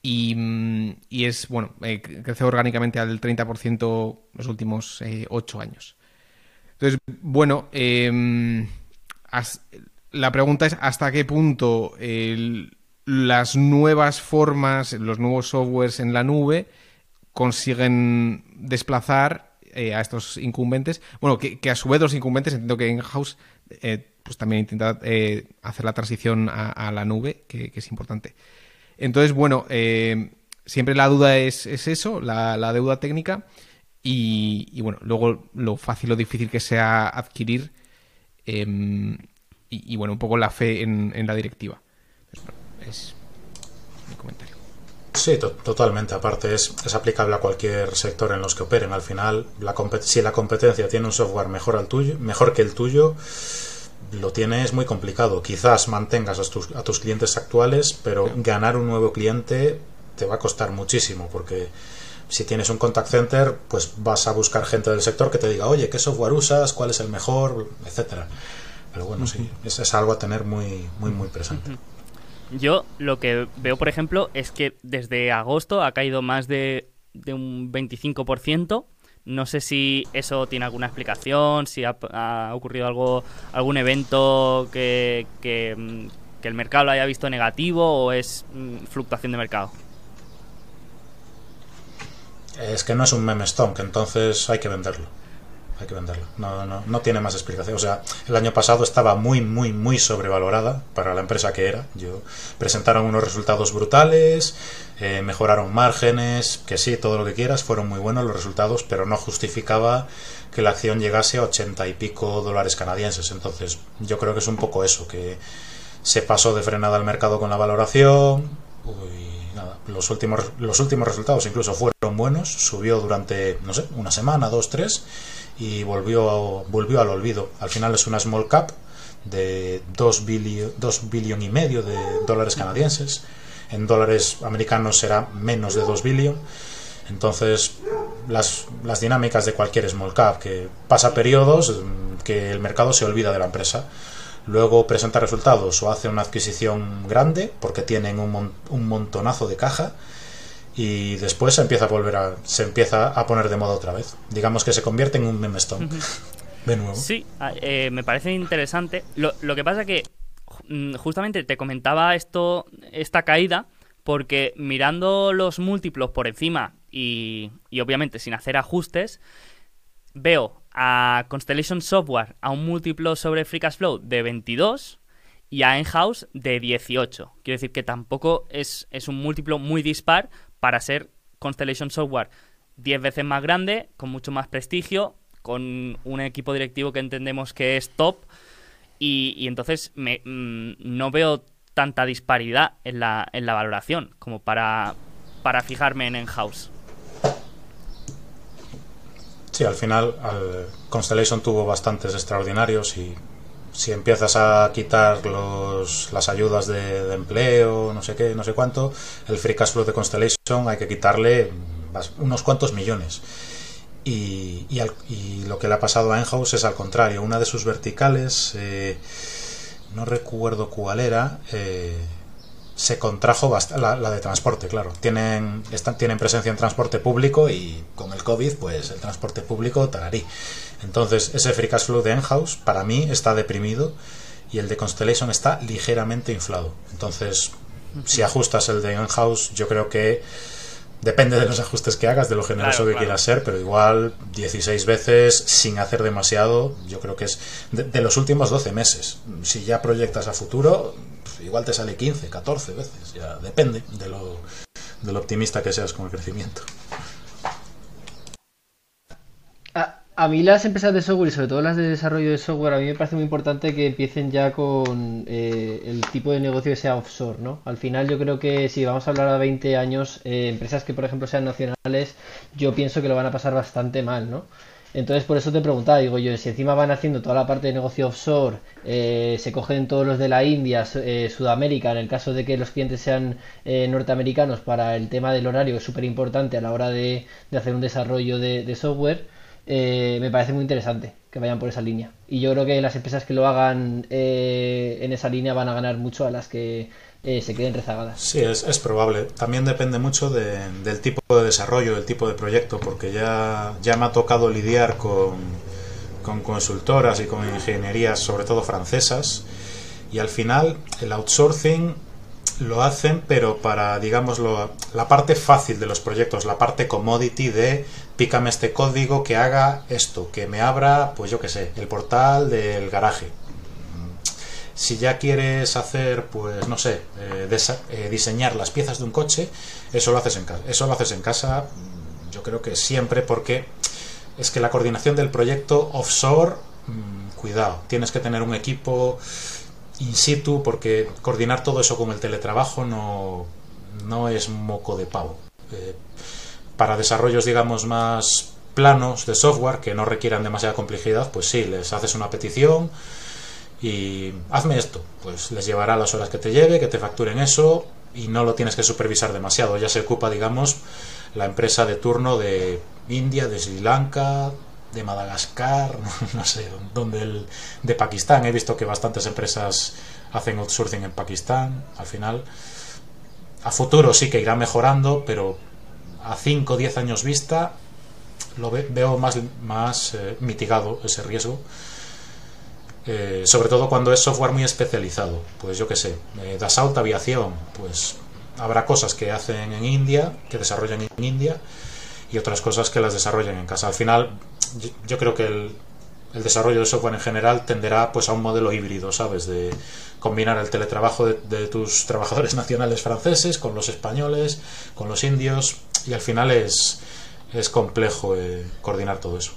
y, y es, bueno, eh, crece orgánicamente al 30% los últimos eh, 8 años. Entonces, bueno, em, la pregunta es hasta qué punto las nuevas formas, los nuevos softwares en la nube consiguen desplazar eh, a estos incumbentes. Bueno, que, a su vez los incumbentes, entiendo que en House eh, pues también intenta eh, hacer la transición a, la nube, que, es importante. Entonces, bueno, siempre la duda es, eso, la deuda técnica. Y, bueno, luego lo fácil o difícil que sea adquirir em, y, bueno, un poco la fe en, la directiva. es mi comentario. Sí, totalmente. Aparte, es, es, aplicable a cualquier sector en los que operen. Al final, la si la competencia tiene un software mejor, al tuyo, mejor que el tuyo, lo tienes muy complicado. Quizás mantengas a tus, a tus clientes actuales, pero ganar un nuevo cliente te va a costar muchísimo porque si tienes un contact center, pues vas a buscar gente del sector que te diga, oye, ¿qué software usas? ¿Cuál es el mejor? Etcétera. Pero bueno, sí, es, es, algo a tener muy, muy, muy presente. Yo lo que veo, por ejemplo, es que desde agosto ha caído más de, de un 25%. No sé si eso tiene alguna explicación, si ha, ocurrido algo, algún evento que, que, mm, que, el mercado lo haya visto negativo o es mm, fluctuación de mercado es que no es un meme stonk, entonces hay que venderlo. Hay que venderlo. No, no, no tiene más explicación. O sea, el año pasado estaba muy, muy, muy sobrevalorada para la empresa que era. Yo presentaron unos resultados brutales, eh, mejoraron márgenes, que sí, todo lo que quieras, fueron muy buenos los resultados, pero no justificaba que la acción llegase a ochenta y pico dólares canadienses. Entonces, yo creo que es un poco eso, que se pasó de frenada al mercado con la valoración. Los últimos, los últimos resultados incluso fueron buenos, subió durante, no sé, una semana, dos, tres, y volvió, volvió al olvido. Al final es una small cap de 2 billion, billion y medio de dólares canadienses. En dólares americanos será menos de 2 billion. Entonces, las, las dinámicas de cualquier small cap, que pasa periodos que el mercado se olvida de la empresa luego presenta resultados o hace una adquisición grande porque tienen un, un montonazo de caja y después se empieza a volver a se empieza a poner de moda otra vez. Digamos que se convierte en un meme stone. De nuevo. Sí eh, me parece interesante. Lo, lo que pasa que mm, justamente te comentaba esto esta caída porque mirando los múltiplos por encima y, y obviamente sin hacer ajustes veo a Constellation Software a un múltiplo sobre Free Cash Flow de 22 y a Enhouse de 18. Quiero decir que tampoco es, es un múltiplo muy dispar para ser Constellation Software 10 veces más grande, con mucho más prestigio, con un equipo directivo que entendemos que es top. Y, entonces me, mm, no veo tanta disparidad en la, en la valoración como para, para fijarme en Enhouse. Sí, al final Constellation tuvo bastantes extraordinarios y si empiezas a quitar los, las ayudas de, empleo, no sé qué, no sé cuánto, el free cash flow de Constellation hay que quitarle unos cuantos millones. Y, y, lo que le ha pasado a Enhouse es al contrario. Una de sus verticales, eh, no recuerdo cuál era, eh, se contrajo la, la, de transporte, claro. Tienen, están, tienen presencia en transporte público y con el COVID, pues el transporte público tararí. Entonces, ese free cash flow de Enhouse para mí está deprimido y el de Constellation está ligeramente inflado. Entonces, si ajustas el de Enhouse, yo creo que Depende de los ajustes que hagas, de lo generoso que quieras ser, pero igual 16 veces sin hacer demasiado, yo creo que es de, los últimos 12 meses. Si ya proyectas a futuro, igual te sale 15, 14 veces, ya depende de lo, de optimista que seas con el crecimiento. A mí las empresas de software y sobre todo las de desarrollo de software, a mí me parece muy importante que empiecen ya con eh, el tipo de negocio que sea offshore, ¿no? Al final yo creo que si vamos a hablar a 20 años, eh, empresas que por ejemplo sean nacionales, yo pienso que lo van a pasar bastante mal, ¿no? Entonces por eso te preguntaba, digo yo, si encima van haciendo toda la parte de negocio offshore, eh, se cogen todos los de la India, Sudamérica, en el caso de que los clientes sean norteamericanos para el tema del horario, es súper importante a la hora de, hacer un desarrollo de software, eh, me parece muy interesante que vayan por esa línea. Y yo creo que las empresas que lo hagan eh, en esa línea van a ganar mucho a las que eh, se queden rezagadas. Sí, es, probable. También depende mucho del tipo de desarrollo, del tipo de proyecto, porque ya, ya me ha tocado lidiar con, con consultoras y con ingenierías, sobre todo francesas, y al final el outsourcing lo hacen, pero para, digamos, la parte fácil de los proyectos, la parte commodity de pícame este código que haga esto, que me abra, pues yo qué sé, el portal del garaje. Si ya quieres hacer, pues no sé, eh, eh, diseñar las piezas de un coche, eso lo haces en casa. Eso lo haces en casa, mm, yo creo que siempre, porque es que la coordinación del proyecto offshore, mm, cuidado, tienes que tener un equipo in situ, porque coordinar todo eso con el teletrabajo no, no es moco de pavo. Eh, para desarrollos, digamos, más planos de software que no requieran demasiada complejidad, pues sí, les haces una petición y hazme esto. Pues les llevará las horas que te lleve, que te facturen eso y no lo tienes que supervisar demasiado. Ya se ocupa, digamos, la empresa de turno de India, de Sri Lanka, de Madagascar, *laughs* no sé, donde el, de Pakistán. He visto que bastantes empresas hacen outsourcing en Pakistán. Al final, a futuro sí que irá mejorando, pero a 5 o 10 años vista lo veo más, eh, mitigado ese riesgo. Eh, sobre todo cuando es software muy especializado. Pues yo qué sé, eh, Dassault Aviación, pues habrá cosas que hacen en India, que desarrollan en India, y otras cosas que las desarrollan en casa. Al final, yo, creo que el, el, desarrollo de software en general tenderá pues a un modelo híbrido, ¿sabes? De combinar el teletrabajo de, tus *laughs* trabajadores nacionales franceses con los españoles, con los indios, y al final es, es complejo eh, coordinar todo eso.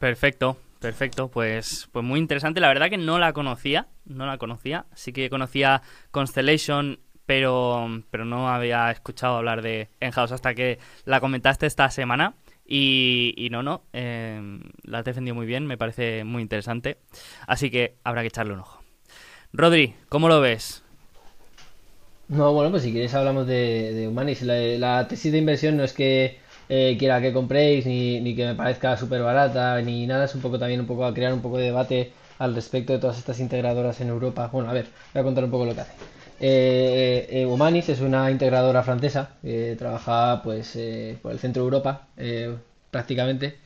Perfecto, perfecto. Pues, pues muy interesante. La verdad que no la conocía, no la conocía. Sí que conocía Constellation, pero, pero no había escuchado hablar de Enhouse hasta que la comentaste esta semana. Y, y no, no, eh, la has defendido muy bien, me parece muy interesante. Así que habrá que echarle un ojo. Rodri, ¿cómo lo ves? No, bueno, pues si queréis hablamos de, de Humanis. La, tesis de inversión no es que eh, quiera que compréis ni, ni que me parezca súper barata ni nada, es un poco también un poco a crear un poco de debate al respecto de todas estas integradoras en Europa. Bueno, a ver, voy a contar un poco lo que hace. Eh, eh Humanis es una integradora francesa que trabaja pues eh, por el centro de Europa prácticamente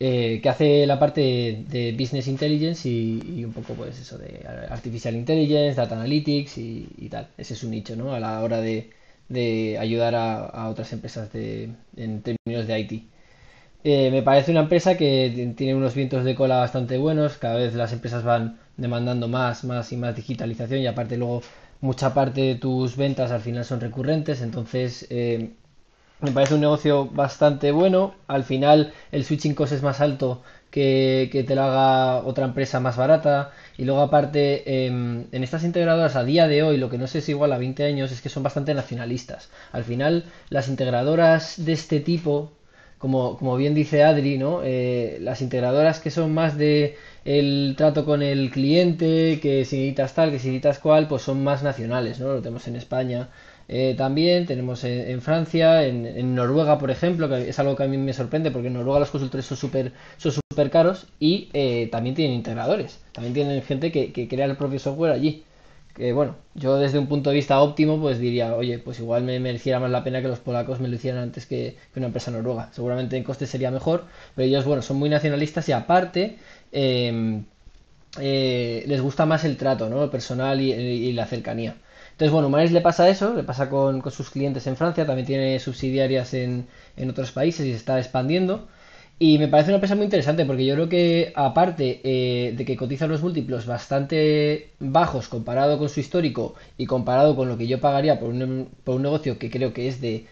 eh, que hace la parte de, Business Intelligence y, un poco pues eso de Artificial Intelligence, Data Analytics y, tal. Ese es un nicho, ¿no? A la hora de, ayudar a, otras empresas de, en términos de IT. Eh, me parece una empresa que tiene unos vientos de cola bastante buenos, cada vez las empresas van demandando más, más y más digitalización y aparte luego mucha parte de tus ventas al final son recurrentes, entonces eh, me parece un negocio bastante bueno. Al final el switching cost es más alto que, que te lo haga otra empresa más barata. Y luego aparte, em, en estas integradoras a día de hoy, lo que no sé si igual a 20 años, es que son bastante nacionalistas. Al final, las integradoras de este tipo, como, como bien dice Adri, ¿no? Eh, las integradoras que son más de el trato con el cliente, que si necesitas tal, que si necesitas cual, pues son más nacionales, ¿no? Lo tenemos en España. Eh, también tenemos en, Francia, en, Noruega, por ejemplo, que es algo que a mí me sorprende porque en Noruega los consultores son súper son super caros y eh, también tienen integradores, también tienen gente que, crea el propio software allí. Que bueno, yo desde un punto de vista óptimo, pues diría, oye, pues igual me mereciera más la pena que los polacos me lo hicieran antes que, una empresa noruega. Seguramente en coste sería mejor, pero ellos, bueno, son muy nacionalistas y aparte em, eh, les gusta más el trato, ¿no? El personal y la cercanía. Entonces, bueno, Humanis le pasa eso, le pasa con, sus clientes en Francia, también tiene subsidiarias en, otros países y se está expandiendo. Y me parece una empresa muy interesante porque yo creo que aparte eh, de que cotiza los múltiplos bastante bajos comparado con su histórico y comparado con lo que yo pagaría por un, negocio que creo que es de,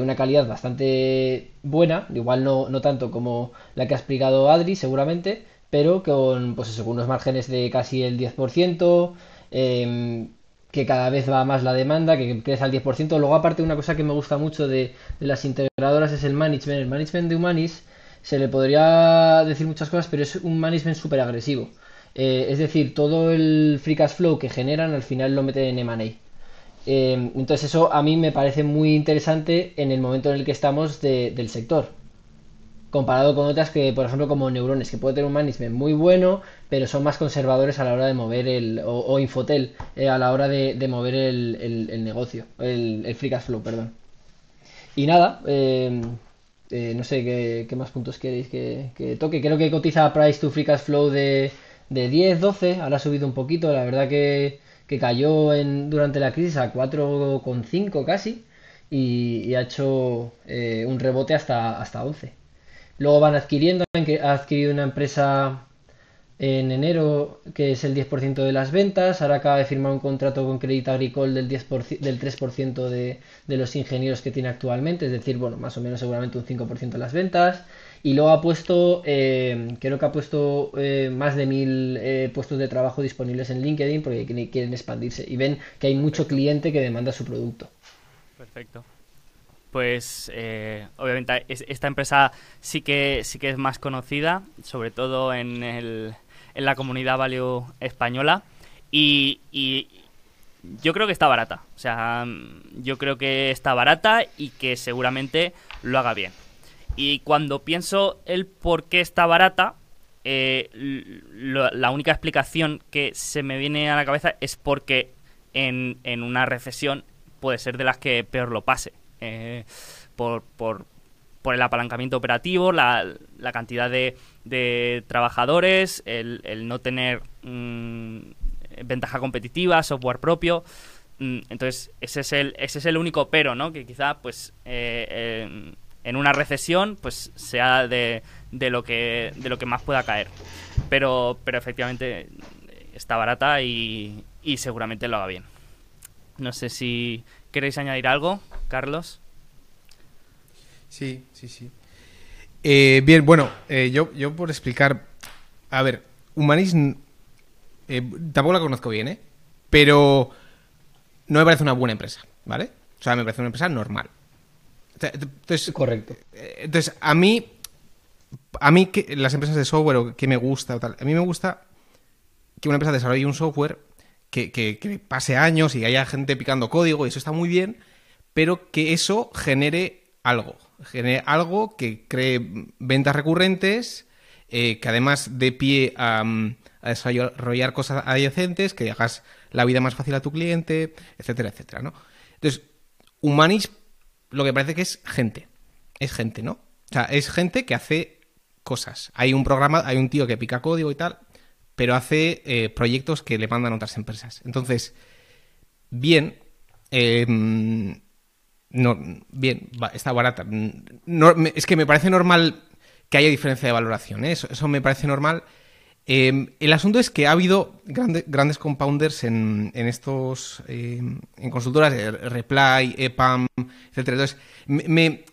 una calidad bastante buena, igual no, no tanto como la que ha explicado Adri seguramente, pero con pues unos márgenes de casi el 10%, em, que cada vez va más la demanda, que crece al 10%. Luego aparte una cosa que me gusta mucho de, las integradoras es el management. El management de Humanis se le podría decir muchas cosas, pero es un management súper agresivo. Eh, es decir, todo el free cash flow que generan al final lo meten en M&A. Eh, entonces eso a mí me parece muy interesante en el momento en el que estamos de- del sector. Comparado con otras que, por ejemplo, como Neurones, que puede tener un management muy bueno, pero son más conservadores a la hora de mover el... o, Infotel, eh, a la hora de, de mover el, el- negocio, el, el free cash flow, perdón. Y nada, eh, eh, no sé ¿qué, qué más puntos queréis que, que toque. Creo que cotiza Price to Free Cash Flow de, de 10, 12. Ahora ha subido un poquito. La verdad que, que cayó en, durante la crisis a 4,5 casi. Y, ha hecho un rebote hasta, hasta 11. Luego van adquiriendo. Ha adquirido una empresa en enero, que es el 10% de las ventas. Ahora acaba de firmar un contrato con Credit Agricole del 10%, del 3% de, de los ingenieros que tiene actualmente, es decir, bueno, más o menos seguramente un 5% de las ventas. Y luego ha puesto, eh, creo que ha puesto eh, más de mil eh, puestos de trabajo disponibles en LinkedIn porque quieren expandirse y ven que hay mucho cliente que demanda su producto. Perfecto. Pues eh, obviamente es- esta empresa sí que sí que es más conocida, sobre todo en, el, en la comunidad value española y, y yo creo que está barata. O sea, yo creo que está barata y que seguramente lo haga bien. Y cuando pienso el por qué está barata, eh, la única explicación que se me viene a la cabeza es porque en, en una recesión puede ser de las que peor lo pase. eh, por, por, por el apalancamiento operativo, la, la cantidad de, de trabajadores, el, el no tener mm, ventaja competitiva, software propio. Mm, Entonces, ese es el, ese es el único pero, ¿no? Que quizá, pues, eh, en- en una recesión, pues, sea de, de lo que de lo que más pueda caer. Pero, pero efectivamente está barata y, y seguramente lo haga bien. No sé si queréis añadir algo, Carlos. Sí, sí, sí. Eh, bien, bueno, eh, yo, yo por explicar. A ver, Humanis. eh, tampoco la conozco bien, ¿eh? Pero. No me parece una buena empresa, ¿vale? O sea, me parece una empresa normal. Entonces, Correcto. eh, entonces a mí. A mí, que, las empresas de software, o que me gusta o tal. A mí me gusta que una empresa desarrolle un software que, que- que pase años y haya gente picando código, y eso está muy bien, pero que eso genere algo. Genere algo que cree ventas recurrentes, eh, que además dé pie a, mm, a desarrollar cosas adyacentes, que hagas la vida más fácil a tu cliente, etcétera, etcétera, ¿no? Entonces, Humanis lo que parece que es gente. Es gente, ¿no? O sea, es gente que hace cosas. Hay un programa, hay un tío que pica código y tal, pero hace eh, proyectos que le mandan otras empresas. Entonces, bien, eh, no, bien, está barata. Es que me parece normal que haya diferencia de valoración, ¿eh? eso, me parece normal. Eh, el asunto es que ha habido grande- grandes compounders en, en estos eh, en consultoras, eh, Reply, EPAM, etcétera. Entonces, me, me-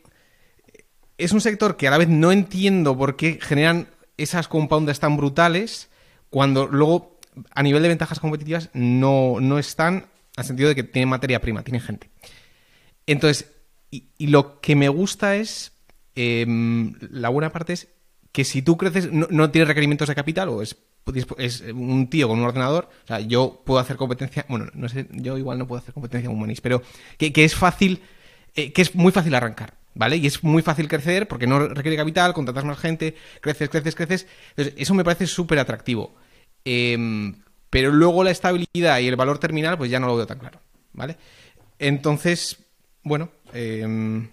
es un sector que a la vez no entiendo por qué generan esas compounders tan brutales cuando luego a nivel de ventajas competitivas no, no están al sentido de que tienen materia prima, tienen gente. Entonces, y, lo que me gusta es, em, la buena parte es que si tú creces, no, no tienes requerimientos de capital o es, un tío con un ordenador, o sea, yo puedo hacer competencia, bueno, no sé, yo igual no puedo hacer competencia con Humanis, pero que, que es fácil, eh, que es muy fácil arrancar, ¿vale? Y es muy fácil crecer porque no requiere capital, contratas más gente, creces, creces, creces. Entonces, eso me parece súper atractivo. Em, pero luego la estabilidad y el valor terminal, pues ya no lo veo tan claro, ¿vale? Entonces, bueno, em,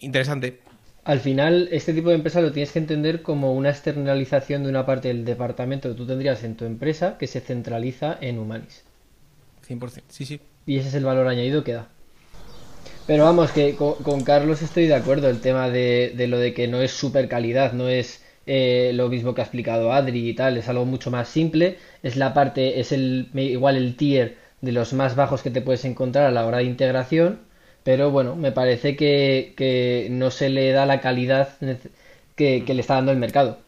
interesante. Al final, este tipo de empresa lo tienes que entender como una externalización de una parte del departamento que tú tendrías en tu empresa que se centraliza en Humanis. 100%, sí, sí. Y ese es el valor añadido que da. Pero vamos, que con, Carlos estoy de acuerdo, el tema de, de lo de que no es super calidad, no es eh, lo mismo que ha explicado Adri y tal, es algo mucho más simple, es la parte, es el igual el tier de los más bajos que te puedes encontrar a la hora de integración, pero bueno, me parece que, no se le da la calidad que, le está dando el mercado.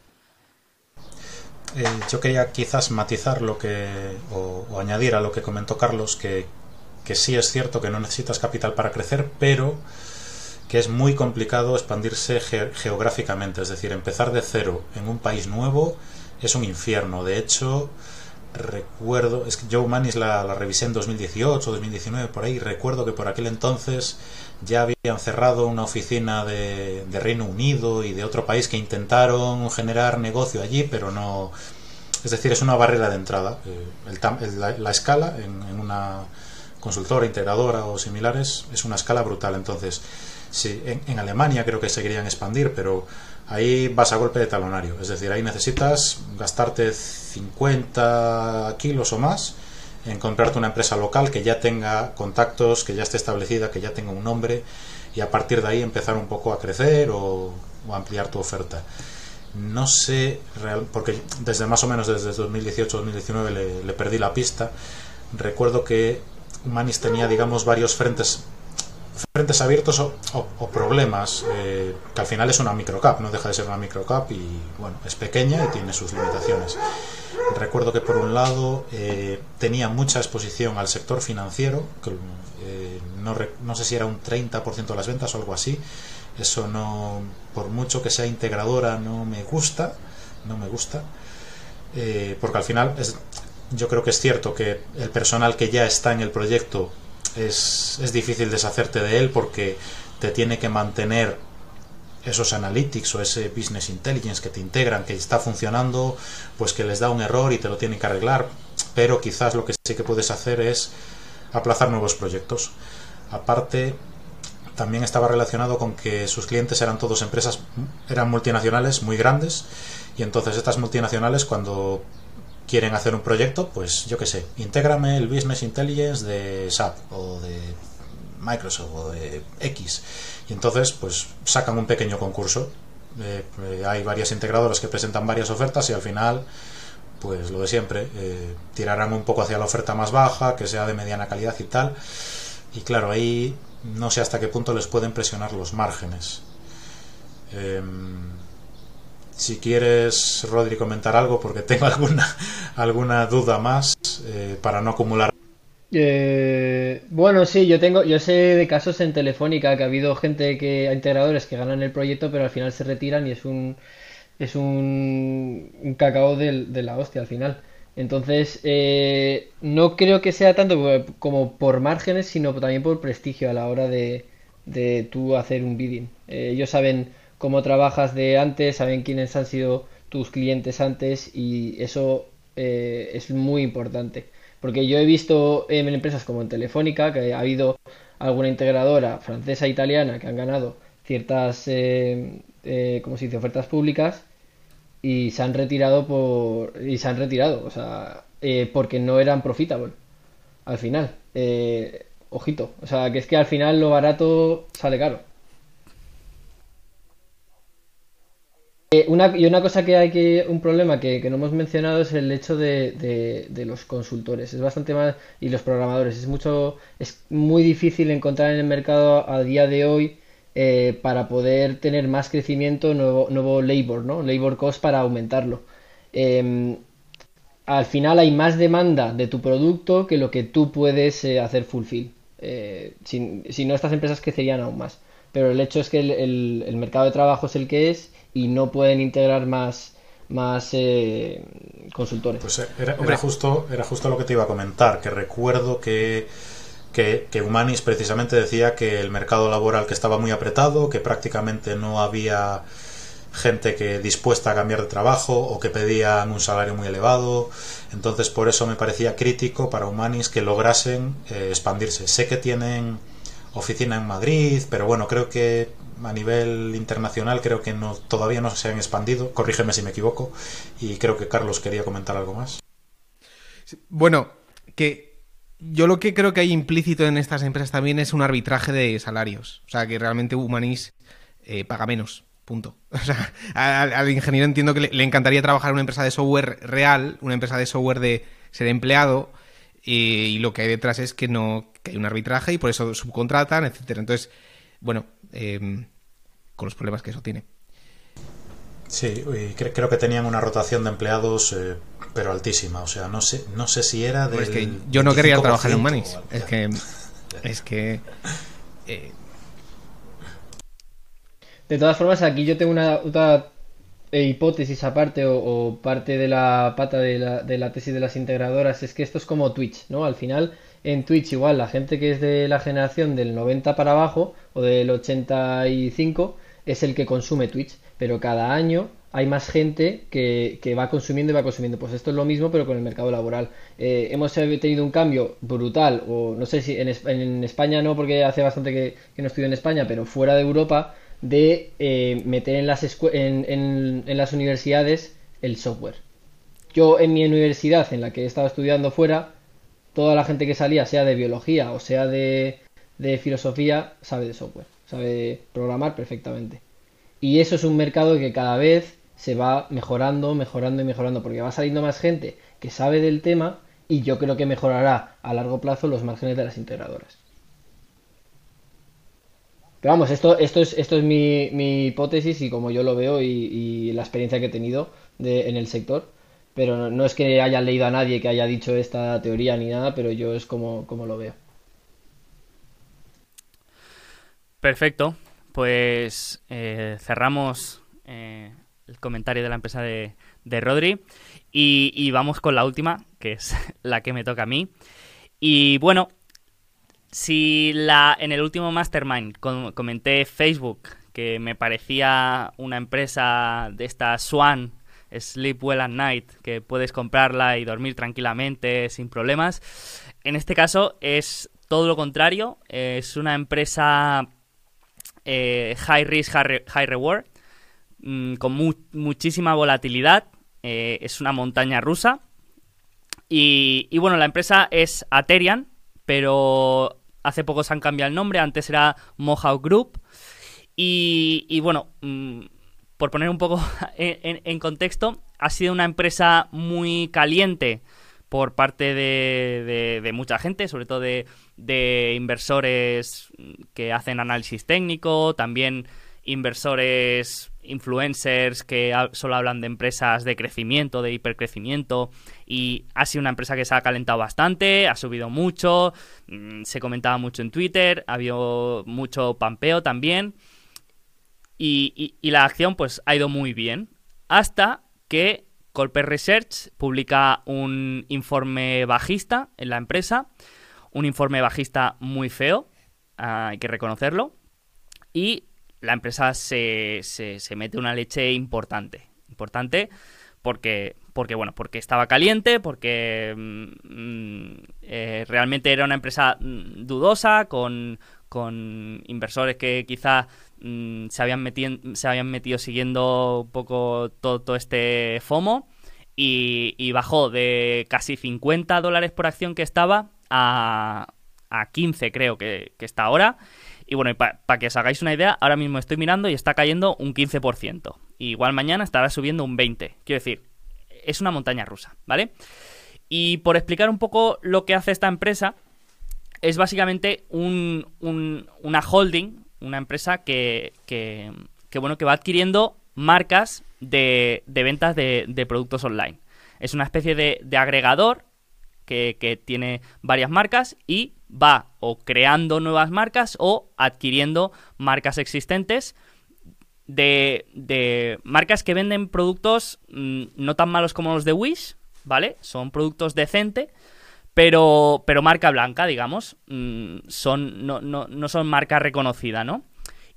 Eh, yo quería quizás matizar lo que, o, añadir a lo que comentó Carlos, que, que sí es cierto que no necesitas capital para crecer, pero que es muy complicado expandirse geográficamente, es decir, empezar de cero en un país nuevo es un infierno. De hecho, recuerdo, es que Joe Manis la, la revisé en 2018, 2019, por ahí, recuerdo que por aquel entonces ya habían cerrado una oficina de, Reino Unido y de otro país que intentaron generar negocio allí, pero no... Es decir, es una barrera de entrada. Eh, la, escala en, en una consultora, integradora o similares es una escala brutal. Entonces, Sí, en, Alemania creo que se querían expandir, pero ahí vas a golpe de talonario. Es decir, ahí necesitas gastarte 50 kilos o más en comprarte una empresa local que ya tenga contactos, que ya esté establecida, que ya tenga un nombre y a partir de ahí empezar un poco a crecer o, ampliar tu oferta. No sé, porque desde más o menos desde 2018-2019 le, le perdí la pista. Recuerdo que Manis tenía, digamos, varios frentes frentes abiertos o, problemas, eh, que al final es una microcap, no deja de ser una microcap y bueno, es pequeña y tiene sus limitaciones. Recuerdo que por un lado eh, tenía mucha exposición al sector financiero, que, eh, no, no, sé si era un 30% de las ventas o algo así. Eso no, por mucho que sea integradora, no me gusta, no me gusta, porque al final es, yo creo que es cierto que el personal que ya está en el proyecto es, es difícil deshacerte de él porque te tiene que mantener esos analytics o ese business intelligence que te integran, que está funcionando, pues que les da un error y te lo tienen que arreglar, pero quizás lo que sí que puedes hacer es aplazar nuevos proyectos. Aparte, también estaba relacionado con que sus clientes eran todos empresas, eran multinacionales muy grandes, y entonces estas multinacionales cuando quieren hacer un proyecto, pues yo qué sé, intégrame el Business Intelligence de SAP o de Microsoft o de X. Y entonces, pues sacan un pequeño concurso. Eh, eh, hay varias integradoras que presentan varias ofertas y al final, pues lo de siempre, eh, tirarán un poco hacia la oferta más baja, que sea de mediana calidad y tal. Y claro, ahí no sé hasta qué punto les pueden presionar los márgenes. Em, si quieres, Rodri, comentar algo, porque tengo *laughs* alguna, alguna duda más eh, para no acumular. Eh, bueno, sí, yo tengo, yo sé de casos en Telefónica que ha habido gente que, integradores que ganan el proyecto, pero al final se retiran y es un, es un, un cacao de, de la hostia al final. Entonces, eh, no creo que sea tanto como por márgenes, sino también por prestigio a la hora de, de tú hacer un bidding. ellos saben cómo trabajas de antes, saben quiénes han sido tus clientes antes y eso eh, es muy importante. Porque yo he visto en empresas como en Telefónica que ha habido alguna integradora francesa e italiana que han ganado ciertas, eh, eh se dice?, ofertas públicas y se han retirado por y se han retirado, o sea, eh, porque no eran profitable al final. ojito, o sea, que es que al final lo barato sale caro. Eh, y una cosa que hay que, un problema que, no hemos mencionado es el hecho de, los consultores. Es bastante más, y los programadores. Es mucho, es muy difícil encontrar en el mercado a día de hoy eh, para poder tener más crecimiento, nuevo, nuevo labor, ¿no? Labor cost para aumentarlo. Em, al final hay más demanda de tu producto que lo que tú puedes eh, hacer fulfill. si, si, no, estas empresas crecerían aún más. Pero el hecho es que el mercado de trabajo es el que es y no pueden integrar más más eh, consultores. Pues eh, era, justo, era justo lo que te iba a comentar, que recuerdo que, que, que, Humanis precisamente decía que el mercado laboral que estaba muy apretado, que prácticamente no había gente que dispuesta a cambiar de trabajo o que pedían un salario muy elevado. Entonces por eso me parecía crítico para Humanis que lograsen eh, expandirse. Sé que tienen oficina en Madrid, pero bueno, creo que a nivel internacional creo que no, todavía no se han expandido, corrígeme si me equivoco, y creo que Carlos quería comentar algo más. Bueno, que yo lo que creo que hay implícito en estas empresas también es un arbitraje de salarios. O sea, que realmente Humanis eh, paga menos. Punto. *laughs* O sea, al, ingeniero entiendo que le, encantaría trabajar en una empresa de software real, una empresa de software de ser empleado, y, lo que hay detrás es que no que hay un arbitraje y por eso subcontratan, etcétera. Entonces, bueno, em, con los problemas que eso tiene. Sí, creo que tenían una rotación de empleados, eh, pero altísima. O sea, no sé, no sé si era de. Pues es que yo no quería trabajar en Manis. Es que. Es que. Eh, de todas formas, aquí yo tengo una otra hipótesis aparte o, parte de la pata de la, de la tesis de las integradoras es que esto es como Twitch, ¿no? Al final, en Twitch igual la gente que es de la generación del 90 para abajo o del 85 es el que consume Twitch, pero cada año hay más gente que, va consumiendo y va consumiendo. Pues esto es lo mismo, pero con el mercado laboral. Eh, hemos tenido un cambio brutal, o no sé si en, España no, porque hace bastante que, no estudio en España, pero fuera de Europa, de eh, meter en las, en, las universidades el software. Yo en mi universidad, en la que he estado estudiando fuera, toda la gente que salía, sea de biología o sea de filosofía, sabe de software, sabe programar perfectamente. Y eso es un mercado que cada vez se va mejorando, mejorando y mejorando, porque va saliendo más gente que sabe del tema y yo creo que mejorará a largo plazo los márgenes de las integradoras. Pero vamos, esto, esto es, esto es mi, hipótesis y como yo lo veo y, la experiencia que he tenido en el sector. Pero no, es que haya leído a nadie que haya dicho esta teoría ni nada, pero yo es como, como lo veo. Perfecto. Pues eh, cerramos eh, el comentario de la empresa de, Rodri y, vamos con la última, que es *laughs* la que me toca a mí. Y bueno, si la, en el último Mastermind comenté Facebook, que me parecía una empresa de esta Swan, Sleep Well at Night, que puedes comprarla y dormir tranquilamente sin problemas, en este caso es todo lo contrario, es una empresa eh, high risk, high, reward, mm, con muchísima volatilidad, eh, es una montaña rusa. Y, bueno, la empresa es Aterian, pero hace poco se han cambiado el nombre, antes era Mohawk Group. Y, bueno, mm, por poner un poco *laughs* en, contexto, ha sido una empresa muy caliente por parte de, mucha gente, sobre todo de, inversores que hacen análisis técnico, también inversores influencers que solo hablan de empresas de crecimiento, de hipercrecimiento y ha sido una empresa que se ha calentado bastante, ha subido mucho, mm, se comentaba mucho en Twitter, ha habido mucho pampeo también y, y la acción pues ha ido muy bien hasta que Colper Research publica un informe bajista en la empresa, un informe bajista muy feo, ah, hay que reconocerlo, y la empresa se, se, mete una leche importante, importante porque, porque, bueno, porque estaba caliente, porque mm, eh, realmente era una empresa mm, dudosa, con, con inversores que quizá Mm, se, habían metido, se habían metido siguiendo un poco todo, este FOMO y, bajó de casi 50 dólares por acción que estaba a, a 15 creo que, está ahora. Y bueno, para que os hagáis una idea, ahora mismo estoy mirando y está cayendo un 15%. igual mañana estará subiendo un 20%. Quiero decir, es una montaña rusa, ¿vale? Y por explicar un poco lo que hace esta empresa, es básicamente un, una holding una empresa que, que, bueno, que va adquiriendo marcas de, de ventas de, de, productos online. Es una especie de, de agregador que, tiene varias marcas y va o creando nuevas marcas o adquiriendo marcas existentes de, de marcas que venden productos mm, no tan malos como los de Wish, ¿vale? Son productos decentes pero, pero marca blanca, digamos. Mm, son, no, no, no son marca reconocida, ¿no?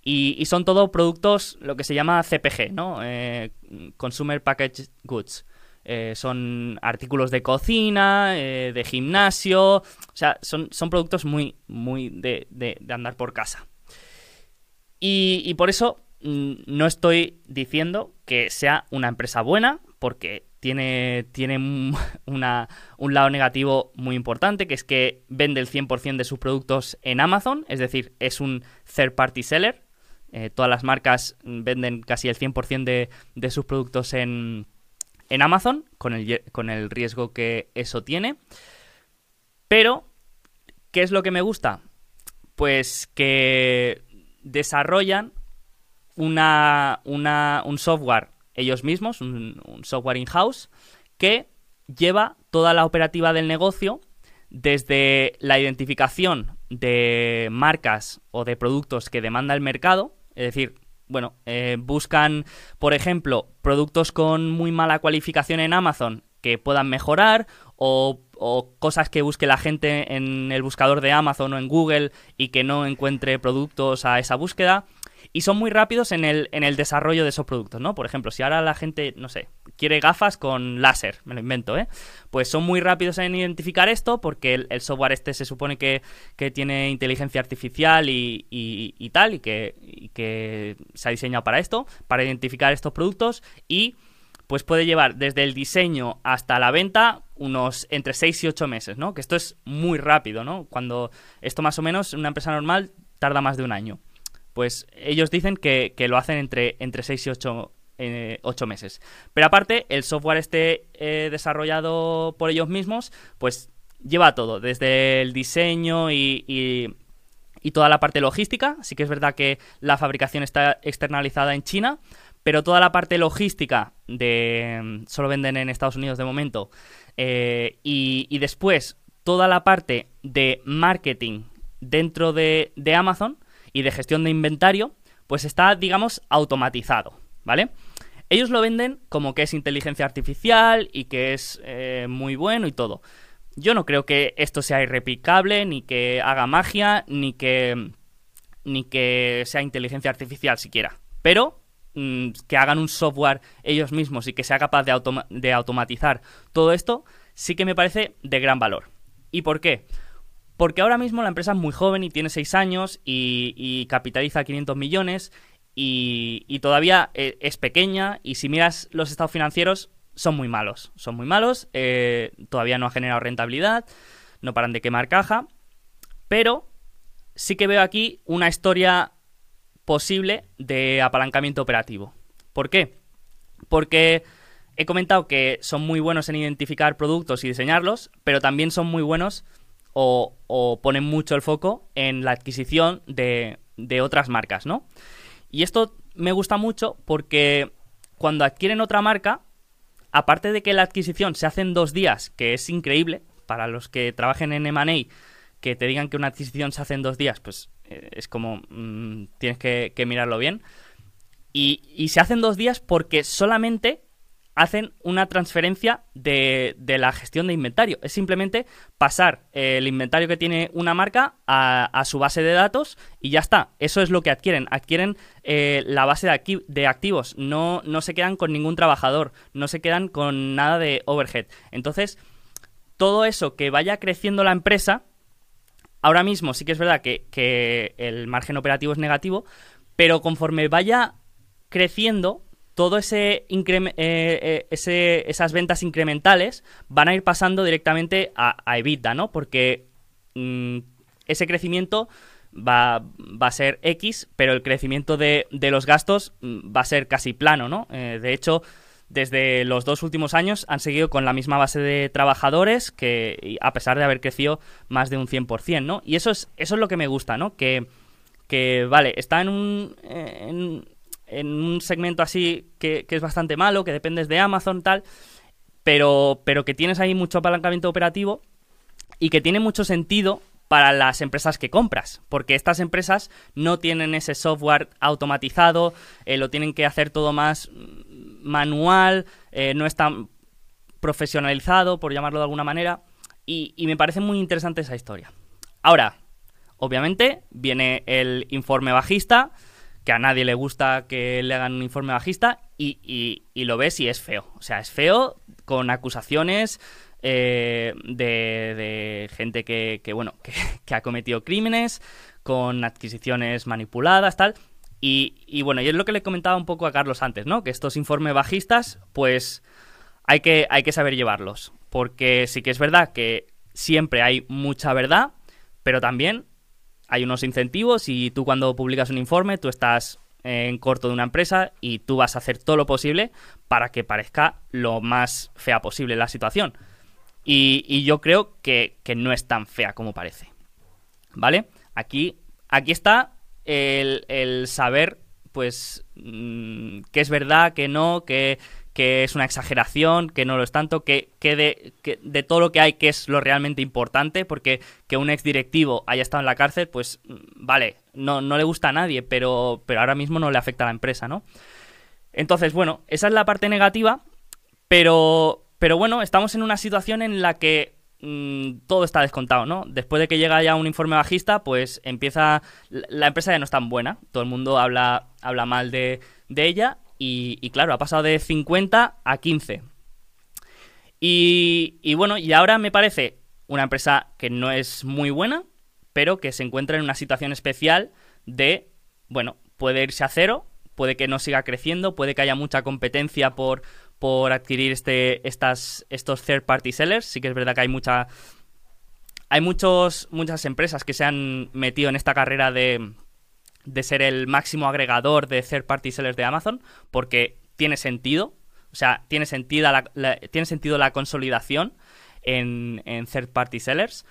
Y, son todo productos, lo que se llama CPG, ¿no? Eh, Consumer Packaged Goods. Eh, son artículos de cocina, eh, de gimnasio, o sea, son, son productos muy, muy de, de, andar por casa. Y, y por eso mm, no estoy diciendo que sea una empresa buena, porque tiene, tiene un, *laughs* una- un lado negativo muy importante, que es que vende el 100% de sus productos en Amazon, es decir, es un third party seller. Eh, todas las marcas mm, venden casi el 100% de, de sus productos en, en Amazon, con el, con el riesgo que eso tiene. Pero, ¿qué es lo que me gusta? Pues que desarrollan una, una- un software ellos mismos, un, un software in-house, que lleva toda la operativa del negocio desde la identificación de marcas o de productos que demanda el mercado, es decir, bueno, eh, buscan, por ejemplo, productos con muy mala cualificación en Amazon que puedan mejorar o, o cosas que busque la gente en el buscador de Amazon o en Google y que no encuentre productos a esa búsqueda. Y son muy rápidos en el, en el desarrollo de esos productos, ¿no? Por ejemplo, si ahora la gente, no sé, quiere gafas con láser, me lo invento, ¿eh? Pues son muy rápidos en identificar esto porque el, el software este se supone que, que tiene inteligencia artificial y, y- y tal, y que, y que se ha diseñado para esto, para identificar estos productos y pues puede llevar desde el diseño hasta la venta unos entre 6 y 8 meses, ¿no? Que esto es muy rápido, ¿no? Cuando esto más o menos, una empresa normal tarda más de un año. Pues ellos dicen que, que lo hacen entre, entre 6 y 8, eh, ocho meses. Pero aparte, el software este eh, desarrollado por ellos mismos, pues lleva todo, desde el diseño y, y- y toda la parte logística. Sí que es verdad que la fabricación está externalizada en China, pero toda la parte logística de solo venden en Estados Unidos de momento. eh, y, y después toda la parte de marketing dentro de, de Amazon y de gestión de inventario, pues está, digamos, automatizado, ¿vale? Ellos lo venden como que es inteligencia artificial y que es eh, muy bueno y todo. Yo no creo que esto sea irreplicable, ni que haga magia, ni que, ni que sea inteligencia artificial siquiera. Pero mm, que hagan un software ellos mismos y que sea capaz de, automa- de automatizar todo esto, sí que me parece de gran valor. ¿Y por qué? Porque ahora mismo la empresa es muy joven y tiene 6 años y, capitaliza 500 millones y, y todavía eh, es pequeña y si miras los estados financieros son muy malos. Son muy malos, eh, todavía no ha generado rentabilidad, no paran de quemar caja, pero sí que veo aquí una historia posible de apalancamiento operativo. ¿Por qué? Porque he comentado que son muy buenos en identificar productos y diseñarlos, pero también son muy buenos o, ponen mucho el foco en la adquisición de, otras marcas, ¿no? Y esto me gusta mucho porque cuando adquieren otra marca, aparte de que la adquisición se hace en dos días, que es increíble, para los que trabajen en M&A, que te digan que una adquisición se hace en dos días, pues eh, es como mm, tienes que, que mirarlo bien. Y, y se hacen dos días porque solamente hacen una transferencia de, de la gestión de inventario. Es simplemente pasar eh, el inventario que tiene una marca a, su base de datos y ya está. Eso es lo que adquieren. Adquieren eh, la base de, acti- de activos. No, no se quedan con ningún trabajador. No se quedan con nada de overhead. Entonces, todo eso que vaya creciendo la empresa, ahora mismo sí que es verdad que, que el margen operativo es negativo, pero conforme vaya creciendo, todo ese, eh, eh, ese esas ventas incrementales van a ir pasando directamente a, a EBITDA, ¿no? Porque mm, ese crecimiento va, va a ser X, pero el crecimiento de, de los gastos mm, va a ser casi plano, ¿no? Eh, de hecho, desde los dos últimos años han seguido con la misma base de trabajadores que a pesar de haber crecido más de un 100%, ¿no? Y eso es, eso es lo que me gusta, ¿no? Que, que vale, está en un, en, en un segmento así que, que es bastante malo, que dependes de Amazon, tal, pero, pero que tienes ahí mucho apalancamiento operativo y que tiene mucho sentido para las empresas que compras, porque estas empresas no tienen ese software automatizado, eh, lo tienen que hacer todo más manual, eh, no es tan profesionalizado, por llamarlo de alguna manera, y me parece muy interesante esa historia. Ahora, obviamente, viene el informe bajista, que a nadie le gusta que le hagan un informe bajista, y, y- y lo ves y es feo. O sea, es feo con acusaciones eh, de, de gente que, que, bueno, *laughs* que, que ha cometido crímenes, con adquisiciones manipuladas, tal. Y, y bueno, y es lo que le comentaba un poco a Carlos antes, ¿no? Que estos informes bajistas, pues hay que, hay que saber llevarlos. Porque sí que es verdad que siempre hay mucha verdad, pero también hay unos incentivos y tú cuando publicas un informe, tú estás en corto de una empresa y tú vas a hacer todo lo posible para que parezca lo más fea posible la situación. Y, yo creo que, no es tan fea como parece. ¿Vale? Aquí, aquí está el, el saber, pues, mm, qué es verdad, qué no, qué, que es una exageración, que no lo es tanto, que, de, que, de, todo lo que hay que es lo realmente importante, porque que un exdirectivo haya estado en la cárcel, pues mm, vale, no, no le gusta a nadie, pero, pero ahora mismo no le afecta a la empresa, ¿no? Entonces, bueno, esa es la parte negativa, pero, pero bueno, estamos en una situación en la que mm, todo está descontado, ¿no? Después de que llega ya un informe bajista, pues empieza... La empresa ya no es tan buena, todo el mundo habla, habla mal de, de ella y, claro, ha pasado de 50 a 15. Y, bueno, y ahora me parece una empresa que no es muy buena, pero que se encuentra en una situación especial de, bueno, puede irse a cero, puede que no siga creciendo, puede que haya mucha competencia por, por adquirir este, estas, estos third party sellers. Sí que es verdad que hay mucha. Hay muchos, muchas empresas que se han metido en esta carrera de, de ser el máximo agregador de third party sellers de Amazon, porque tiene sentido, o sea, tiene sentido la, tiene sentido la consolidación en, en, third party sellers,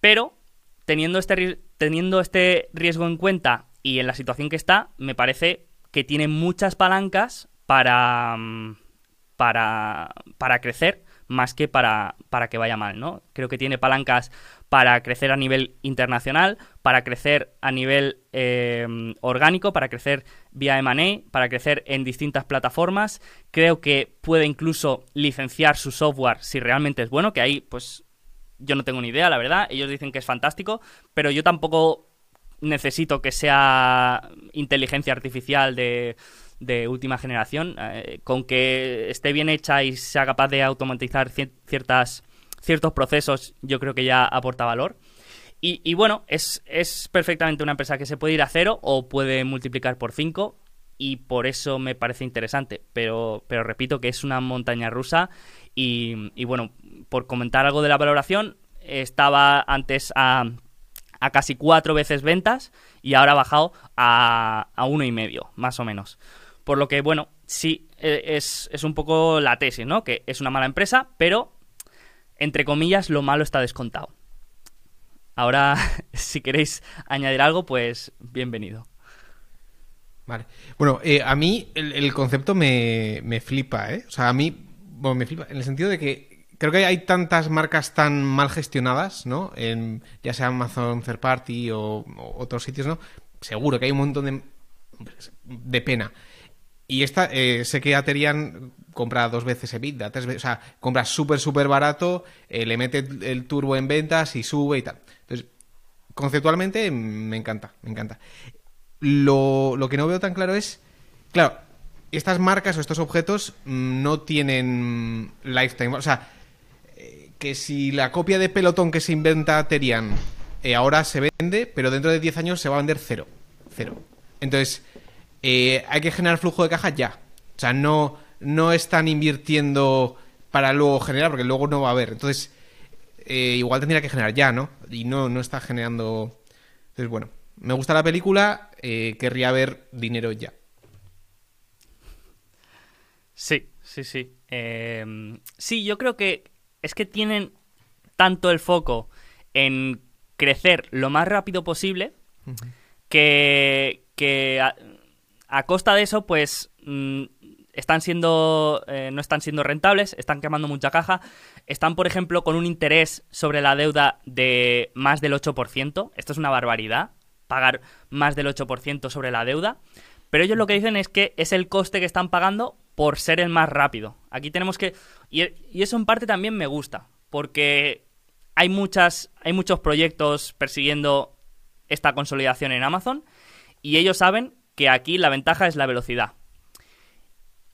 pero teniendo este, teniendo este riesgo en cuenta y en la situación que está, me parece que tiene muchas palancas para, para, para crecer más que para, para que vaya mal, ¿no? Creo que tiene palancas para crecer a nivel internacional, para crecer a nivel eh, orgánico, para crecer vía M&A, para crecer en distintas plataformas. Creo que puede incluso licenciar su software si realmente es bueno, que ahí pues yo no tengo ni idea, la verdad. Ellos dicen que es fantástico, pero yo tampoco necesito que sea inteligencia artificial de, última generación. Eh, con que esté bien hecha y sea capaz de automatizar ciertas ciertos procesos, yo creo que ya aporta valor. Y, bueno, es, es, perfectamente una empresa que se puede ir a cero o puede multiplicar por cinco y por eso me parece interesante. Pero, pero repito que es una montaña rusa y, bueno, por comentar algo de la valoración, estaba antes a, a casi cuatro veces ventas y ahora ha bajado a, a uno y medio, más o menos. Por lo que, bueno, sí, e, es, es un poco la tesis, ¿no? Que es una mala empresa, pero entre comillas, lo malo está descontado. Ahora, *laughs* si queréis añadir algo, pues bienvenido. Vale. Bueno, eh, a mí el, concepto me, flipa, ¿eh? O sea, a mí, bueno, me flipa en el sentido de que creo que hay tantas marcas tan mal gestionadas, ¿no? En, ya sea Amazon Third Party o, otros sitios, ¿no? Seguro que hay un montón de pena. Y esta, eh, sé que Aterian compra dos veces EBITDA, tres veces, o sea, compra súper, súper barato, eh, le mete el turbo en ventas y sube y tal. Entonces, conceptualmente me encanta, me encanta. Lo, lo que no veo tan claro es, claro, estas marcas o estos objetos mm, no tienen lifetime, o sea, eh, que si la copia de pelotón que se inventa Terian ahora se vende, pero dentro de 10 años se va a vender cero, cero. Entonces, eh, hay que generar flujo de caja ya. O sea, no, no están invirtiendo para luego generar, porque luego no va a haber. Entonces, eh, igual tendría que generar ya, ¿no? Y no, no está generando. Entonces, bueno, me gusta la película, eh, querría ver dinero ya. Sí, sí, sí. Em, sí, yo creo que es que tienen tanto el foco en crecer lo más rápido posible que, que a costa de eso, pues mm, están siendo eh, no están siendo rentables, están quemando mucha caja, están, por ejemplo, con un interés sobre la deuda de más del 8%. Esto es una barbaridad, pagar más del 8% sobre la deuda. Pero ellos lo que dicen es que es el coste que están pagando por ser el más rápido. Aquí tenemos que... Y, y eso en parte también me gusta, porque hay, muchas, hay muchos proyectos persiguiendo esta consolidación en Amazon y ellos saben que aquí la ventaja es la velocidad.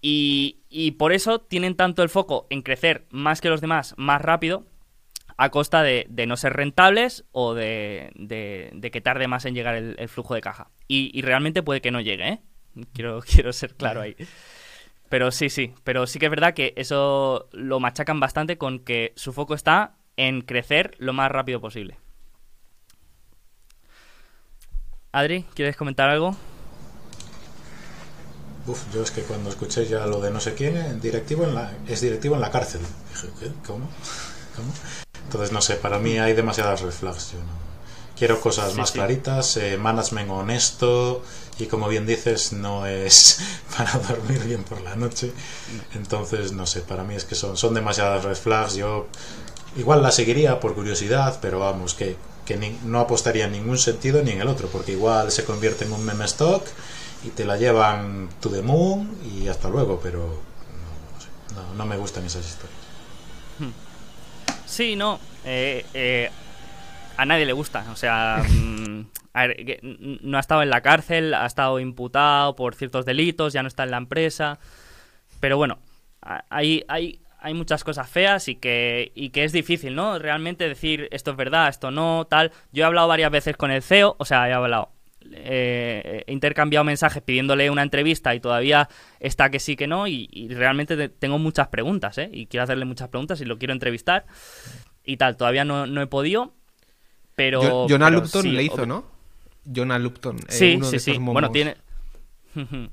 Y, por eso tienen tanto el foco en crecer más que los demás, más rápido, a costa de, no ser rentables o de, que tarde más en llegar el, flujo de caja. Y, realmente puede que no llegue, ¿eh? Quiero, *laughs* quiero ser claro ahí. Pero sí, sí. Pero sí que es verdad que eso lo machacan bastante con que su foco está en crecer lo más rápido posible. Adri, ¿quieres comentar algo? Uf, yo es que cuando escuché ya lo de no sé quién, directivo en la, es directivo en la cárcel. Dije, ¿qué? ¿Cómo? ¿Cómo? Entonces, no sé, para mí hay demasiadas red flags. Yo no... Quiero cosas Sí, más sí. claritas, eh, management honesto y como bien dices, no es *laughs* para dormir bien por la noche. Entonces, no sé, para mí es que son, son demasiadas red flags. Yo igual la seguiría por curiosidad, pero vamos, que, que ni- no apostaría en ningún sentido ni en el otro, porque igual se convierte en un meme stock y te la llevan to the moon y hasta luego, pero no, no sé, no, no me gustan esas historias. Sí, no. eh, eh, a nadie le gusta. O sea, *laughs* mm, a ver, que n- no ha estado en la cárcel, ha estado imputado por ciertos delitos, ya no está en la empresa. Pero bueno, hay, hay, hay muchas cosas feas y que, y que es difícil, ¿no? Realmente decir esto es verdad, esto no, tal. Yo he hablado varias veces con el CEO, o sea, he hablado. Eh, he intercambiado mensajes pidiéndole una entrevista y todavía está que sí que no y, y realmente te- tengo muchas preguntas ¿eh? y quiero hacerle muchas preguntas y lo quiero entrevistar y tal todavía no, no he podido pero Jo- Jonah pero Lupton sí, le hizo, ¿no? Jonah Lupton. eh, Sí, uno sí, de sí. momos. Bueno, tiene. *laughs*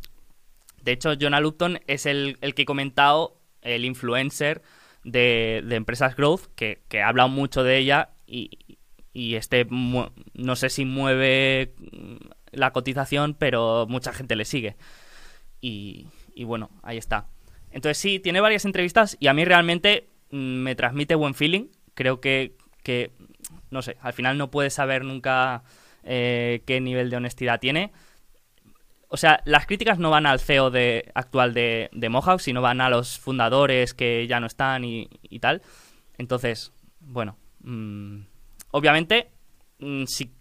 De hecho, Jonah Lupton es el, el que he comentado, el influencer de, de Empresas Growth, que, que ha hablado mucho de ella y, y este, no sé si mueve la cotización, pero mucha gente le sigue. Y, y bueno, ahí está. Entonces sí, tiene varias entrevistas y a mí realmente mm, me transmite buen feeling. Creo que, que no sé, al final no puedes saber nunca eh, qué nivel de honestidad tiene. O sea, las críticas no van al CEO de, actual de, de Mohawk, sino van a los fundadores que ya no están y, y tal. Entonces, bueno, mm, obviamente mm, si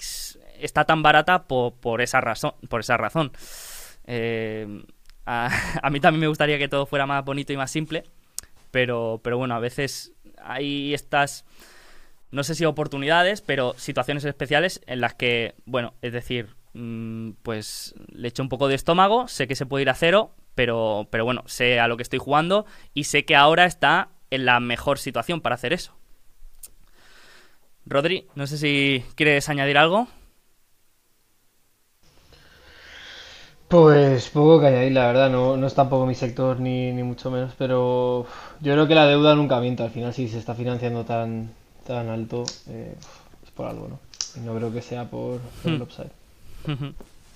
está tan barata po- por, esa razón. Por esa razón. Eh, a, *laughs* a mí también me gustaría que todo fuera más bonito y más simple, pero, pero bueno, a veces hay estas, no sé si oportunidades, pero situaciones especiales en las que, bueno, es decir, mm, pues le echo un poco de estómago, sé que se puede ir a cero, pero, pero bueno, sé a lo que estoy jugando y sé que ahora está en la mejor situación para hacer eso. Rodri, no sé si quieres añadir algo. Pues poco que añadir, la verdad, no, no es tampoco mi sector ni, ni mucho menos, pero uf, yo creo que la deuda nunca miente, al final si se está financiando tan, tan alto eh, es por algo, ¿no? Y no creo que sea por, por el Hmm. upside.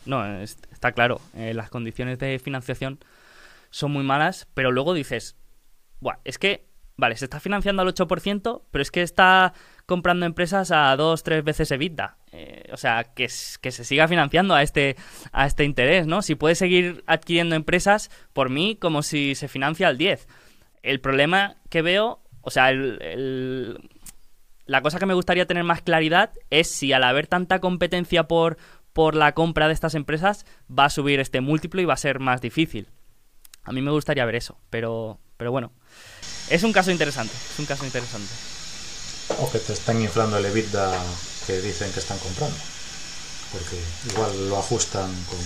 No, es- está claro. eh, las condiciones de financiación son muy malas, pero luego dices, Buah, es que, vale, se está financiando al 8%, pero es que está comprando empresas a dos, tres veces EBITDA. Eh, o sea, que, se siga financiando a este, a este interés, ¿no? Si puede seguir adquiriendo empresas, por mí, como si se financia al 10. El problema que veo, o sea, el, la cosa que me gustaría tener más claridad es si al haber tanta competencia por, por la compra de estas empresas va a subir este múltiplo y va a ser más difícil. A mí me gustaría ver eso, pero, pero bueno. Es un caso interesante, es un caso interesante. O que te están inflando el EBITDA que dicen que están comprando. Porque igual lo ajustan con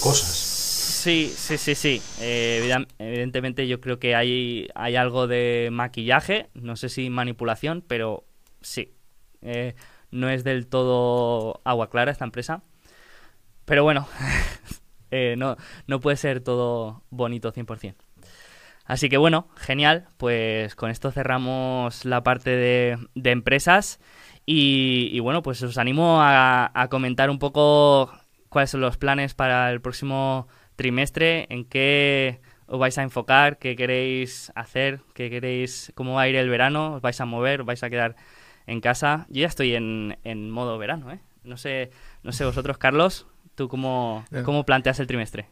cosas. Sí, sí, sí, sí. Eh, evidentemente yo creo que hay, hay algo de maquillaje, no sé si manipulación, pero sí. Eh, no es del todo agua clara esta empresa. Pero bueno, *laughs* eh, no, no puede ser todo bonito 100%. Así que bueno, genial. Pues con esto cerramos la parte de, de empresas. Y, y bueno, pues os animo a, a comentar un poco cuáles son los planes para el próximo trimestre, en qué os vais a enfocar, qué queréis hacer, qué queréis, cómo va a ir el verano, os vais a mover, os vais a quedar en casa. Yo ya estoy en, en modo verano, ¿eh? No sé, no sé vosotros, Carlos, ¿tú cómo, Eh. cómo planteas el trimestre?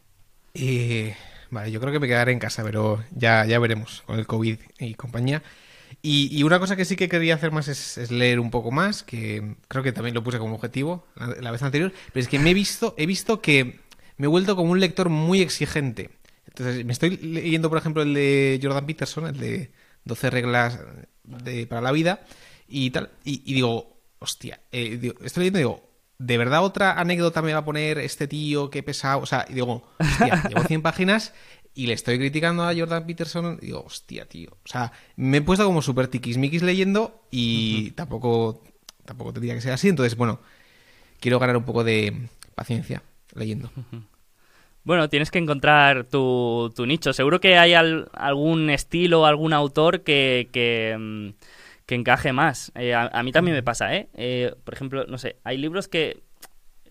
Eh, vale, yo creo que me quedaré en casa, pero ya, ya veremos con el COVID y compañía. Y, y una cosa que sí que quería hacer más es, es leer un poco más, que creo que también lo puse como objetivo la, la vez anterior, pero es que me he visto, he visto que me he vuelto como un lector muy exigente. Entonces, me estoy leyendo, por ejemplo, el de Jordan Peterson, el de 12 reglas de, para la vida, y tal, y, y digo, hostia, eh, digo, estoy leyendo y digo, ¿de verdad otra anécdota me va a poner este tío que pesado? O sea, y digo, hostia, *laughs* llevo 100 páginas y le estoy criticando a Jordan Peterson y digo, hostia, tío. O sea, me he puesto como súper tiquismiquis leyendo y tampoco, tampoco tendría que ser así. Entonces, bueno, quiero ganar un poco de paciencia leyendo. Bueno, tienes que encontrar tu, tu nicho. Seguro que hay al- algún estilo, algún autor que, que, mm, que encaje más. Eh, a, a mí también me pasa, ¿eh? Eh, Por ejemplo, no sé, hay libros que,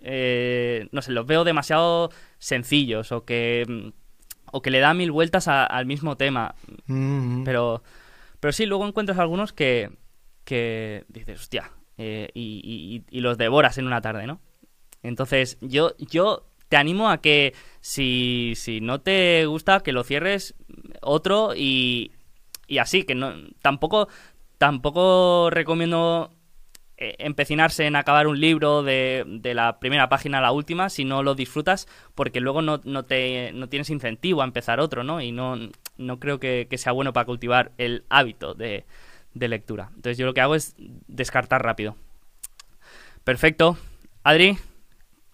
eh, no sé, los veo demasiado sencillos o que, o que le da mil vueltas a- al mismo tema. Mm, Pero, pero sí, luego encuentras algunos que, que dices, hostia, eh, y, y- y los devoras en una tarde, ¿no? Entonces, yo, yo te animo a que si, si no te gusta, que lo cierres otro y, y así, que no tampoco, tampoco recomiendo eh, empecinarse en acabar un libro de, de la primera página a la última si no lo disfrutas, porque luego no, no, te, no tienes incentivo a empezar otro, ¿no? Y no, no creo que, sea bueno para cultivar el hábito de, de lectura. Entonces yo lo que hago es descartar rápido. Perfecto. Adri,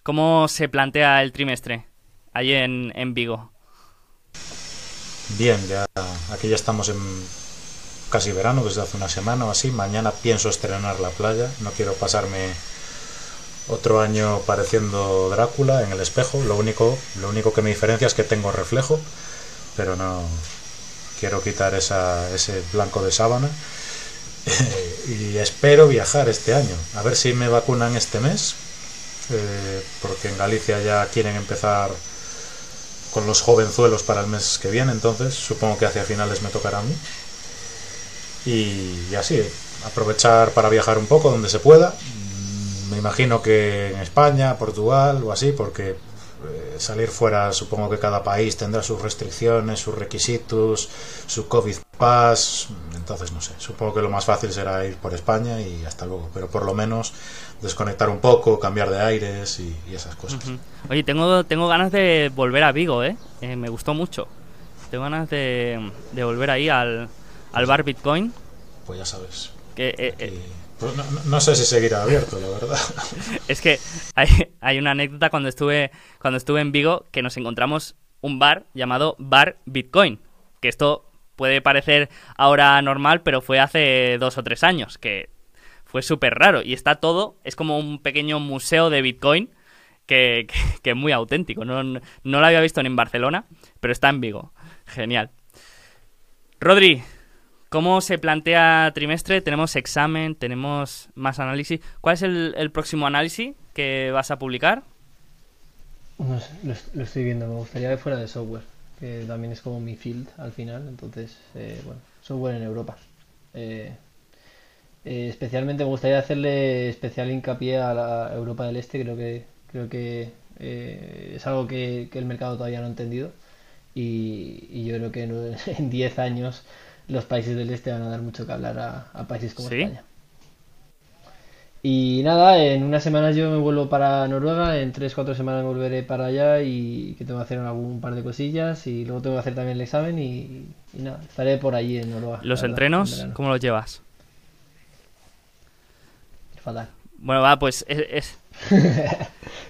¿cómo se plantea el trimestre allí en, en Vigo? Bien, ya aquí ya estamos en casi verano, desde hace una semana o así. Mañana pienso estrenar la playa. No quiero pasarme otro año pareciendo Drácula en el espejo. Lo único, lo único que me diferencia es que tengo reflejo, pero no quiero quitar esa, ese blanco de sábana. *laughs* y espero viajar este año. A ver si me vacunan este mes, eh, porque en Galicia ya quieren empezar con los jovenzuelos para el mes que viene, entonces supongo que hacia finales me tocará a mí. Y, y así, aprovechar para viajar un poco donde se pueda. Mm, Me imagino que en España, Portugal o así, porque eh, salir fuera supongo que cada país tendrá sus restricciones, sus requisitos, su COVID Pass. Entonces, no sé, supongo que lo más fácil será ir por España y hasta luego. Pero por lo menos desconectar un poco, cambiar de aires y, esas cosas. Oye, tengo, tengo ganas de volver a Vigo, ¿eh? Eh, me gustó mucho. Tengo ganas de, de volver ahí al, al bar Bitcoin. Pues ya sabes. Que, eh, eh, pues no, no- no sé si seguirá abierto, la verdad. *laughs* es que hay, hay una anécdota cuando estuve, cuando estuve en Vigo que nos encontramos un bar llamado Bar Bitcoin. Que esto puede parecer ahora normal, pero fue hace dos o tres años, que fue súper raro. Y está todo, es como un pequeño museo de Bitcoin que, que- que es muy auténtico. No, no, no lo había visto ni en Barcelona, pero está en Vigo. Genial. Rodri, ¿cómo se plantea trimestre? Tenemos examen, tenemos más análisis. ¿Cuál es el, próximo análisis que vas a publicar? No sé, lo, est- lo estoy viendo, me gustaría que fuera de software, que también es como mi field al final, entonces, eh, bueno, software en Europa. Eh, eh, especialmente me gustaría hacerle especial hincapié a la Europa del Este, creo que, creo que eh, es algo que, el mercado todavía no ha entendido y, y yo creo que en *laughs* 10 años los países del Este van a dar mucho que hablar a, a países como ¿Sí? España. Y nada, en unas semanas yo me vuelvo para Noruega, en 3-4 semanas me volveré para allá y que tengo que hacer algún par de cosillas y luego tengo que hacer también el examen y, y nada, estaré por allí en Noruega. ¿Los la verdad, en entrenos? ¿Cómo los llevas? Fatal. Bueno, va, pues es, es- *laughs*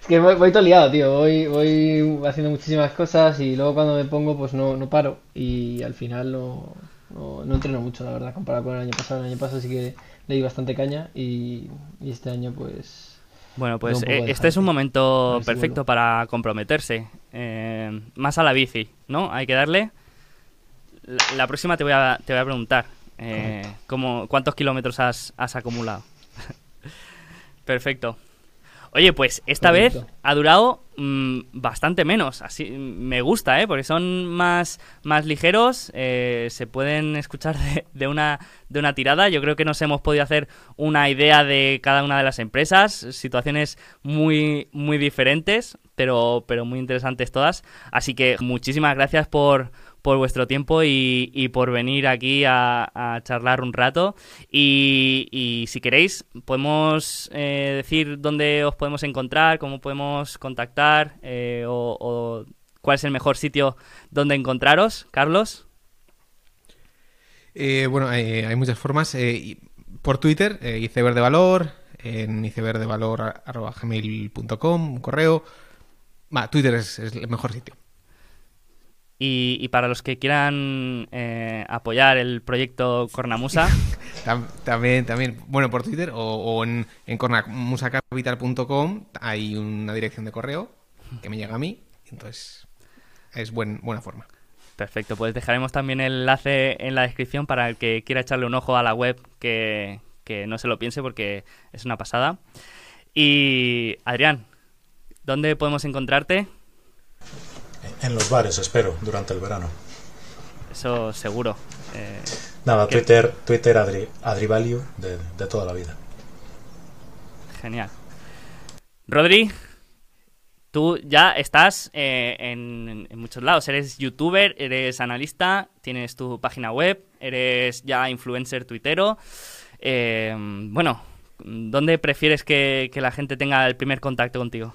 Es que voy, voy todo liado, tío. Voy, voy haciendo muchísimas cosas y luego cuando me pongo, pues no, no paro. Y al final no, no, no entreno mucho, la verdad, comparado con el año pasado. El año pasado sí que le di bastante caña y, y este año, pues. Bueno, pues eh, este es un momento si perfecto vuelvo. para comprometerse. Eh, más a la bici, ¿no? Hay que darle. La, la próxima te voy a, te voy a preguntar. eh, cómo, ¿Cuántos kilómetros has, has acumulado? *laughs* Perfecto. Oye, pues esta vez ha durado mm, bastante menos. Así me gusta, ¿eh? Porque son más, más ligeros, eh, se pueden escuchar de, de una, de una tirada. Yo creo que nos hemos podido hacer una idea de cada una de las empresas, situaciones muy, muy diferentes, pero, pero muy interesantes todas. Así que muchísimas gracias por, por vuestro tiempo y, y por venir aquí a, a charlar un rato. Y, y si queréis, podemos eh, decir dónde os podemos encontrar, cómo podemos contactar eh, o, cuál es el mejor sitio donde encontraros, Carlos. Eh, bueno, hay muchas formas. eh, por Twitter, eh, iceberg de valor, en correo. Twitter es el mejor sitio. Y, para los que quieran eh, apoyar el proyecto Cornamusa. *laughs* también, también, bueno, por Twitter o, en, en cornamusacapital.com hay una dirección de correo que me llega a mí. Entonces, es buen, buena forma. Perfecto, pues dejaremos también el enlace en la descripción para el que quiera echarle un ojo a la web que, que no se lo piense porque es una pasada. Y Adrián, ¿dónde podemos encontrarte? En los bares, espero, durante el verano. Eso seguro. Eh, Nada, Twitter, Twitter Adri, Adrivalio de, de toda la vida. Genial. Rodri, tú ya estás eh, en, muchos lados. Eres youtuber, eres analista, tienes tu página web, eres ya influencer tuitero. Eh, bueno, ¿dónde prefieres que, la gente tenga el primer contacto contigo?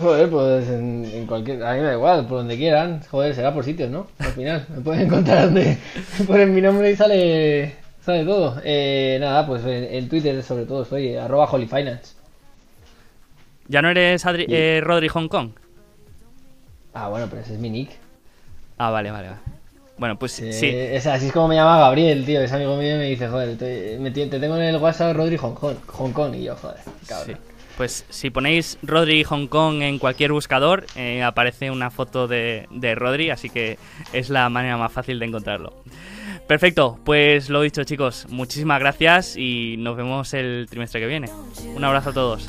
Joder, pues en, cualquier. A mí me da igual, por donde quieran. Joder, será por sitios, ¿no? Al final, me pueden encontrar donde *laughs* ponen mi nombre y sale, sale todo. Eh, nada, pues en, Twitter, sobre todo, soy arroba holyfinance. ¿Ya no eres eh, Rodri Hong Kong? Ah, bueno, pero ese es mi nick. Ah, vale, vale, vale. Bueno, pues sí. Es, así es como me llama Gabriel, tío. Es amigo mío y me dice, joder, te, te tengo en el WhatsApp Rodri Hong Kong. Hong Kong y yo, joder, cabrón. Pues si ponéis Rodri Hong Kong en cualquier buscador, eh, aparece una foto de, de Rodri, así que es la manera más fácil de encontrarlo. Perfecto, pues lo dicho chicos, muchísimas gracias y nos vemos el trimestre que viene. Un abrazo a todos.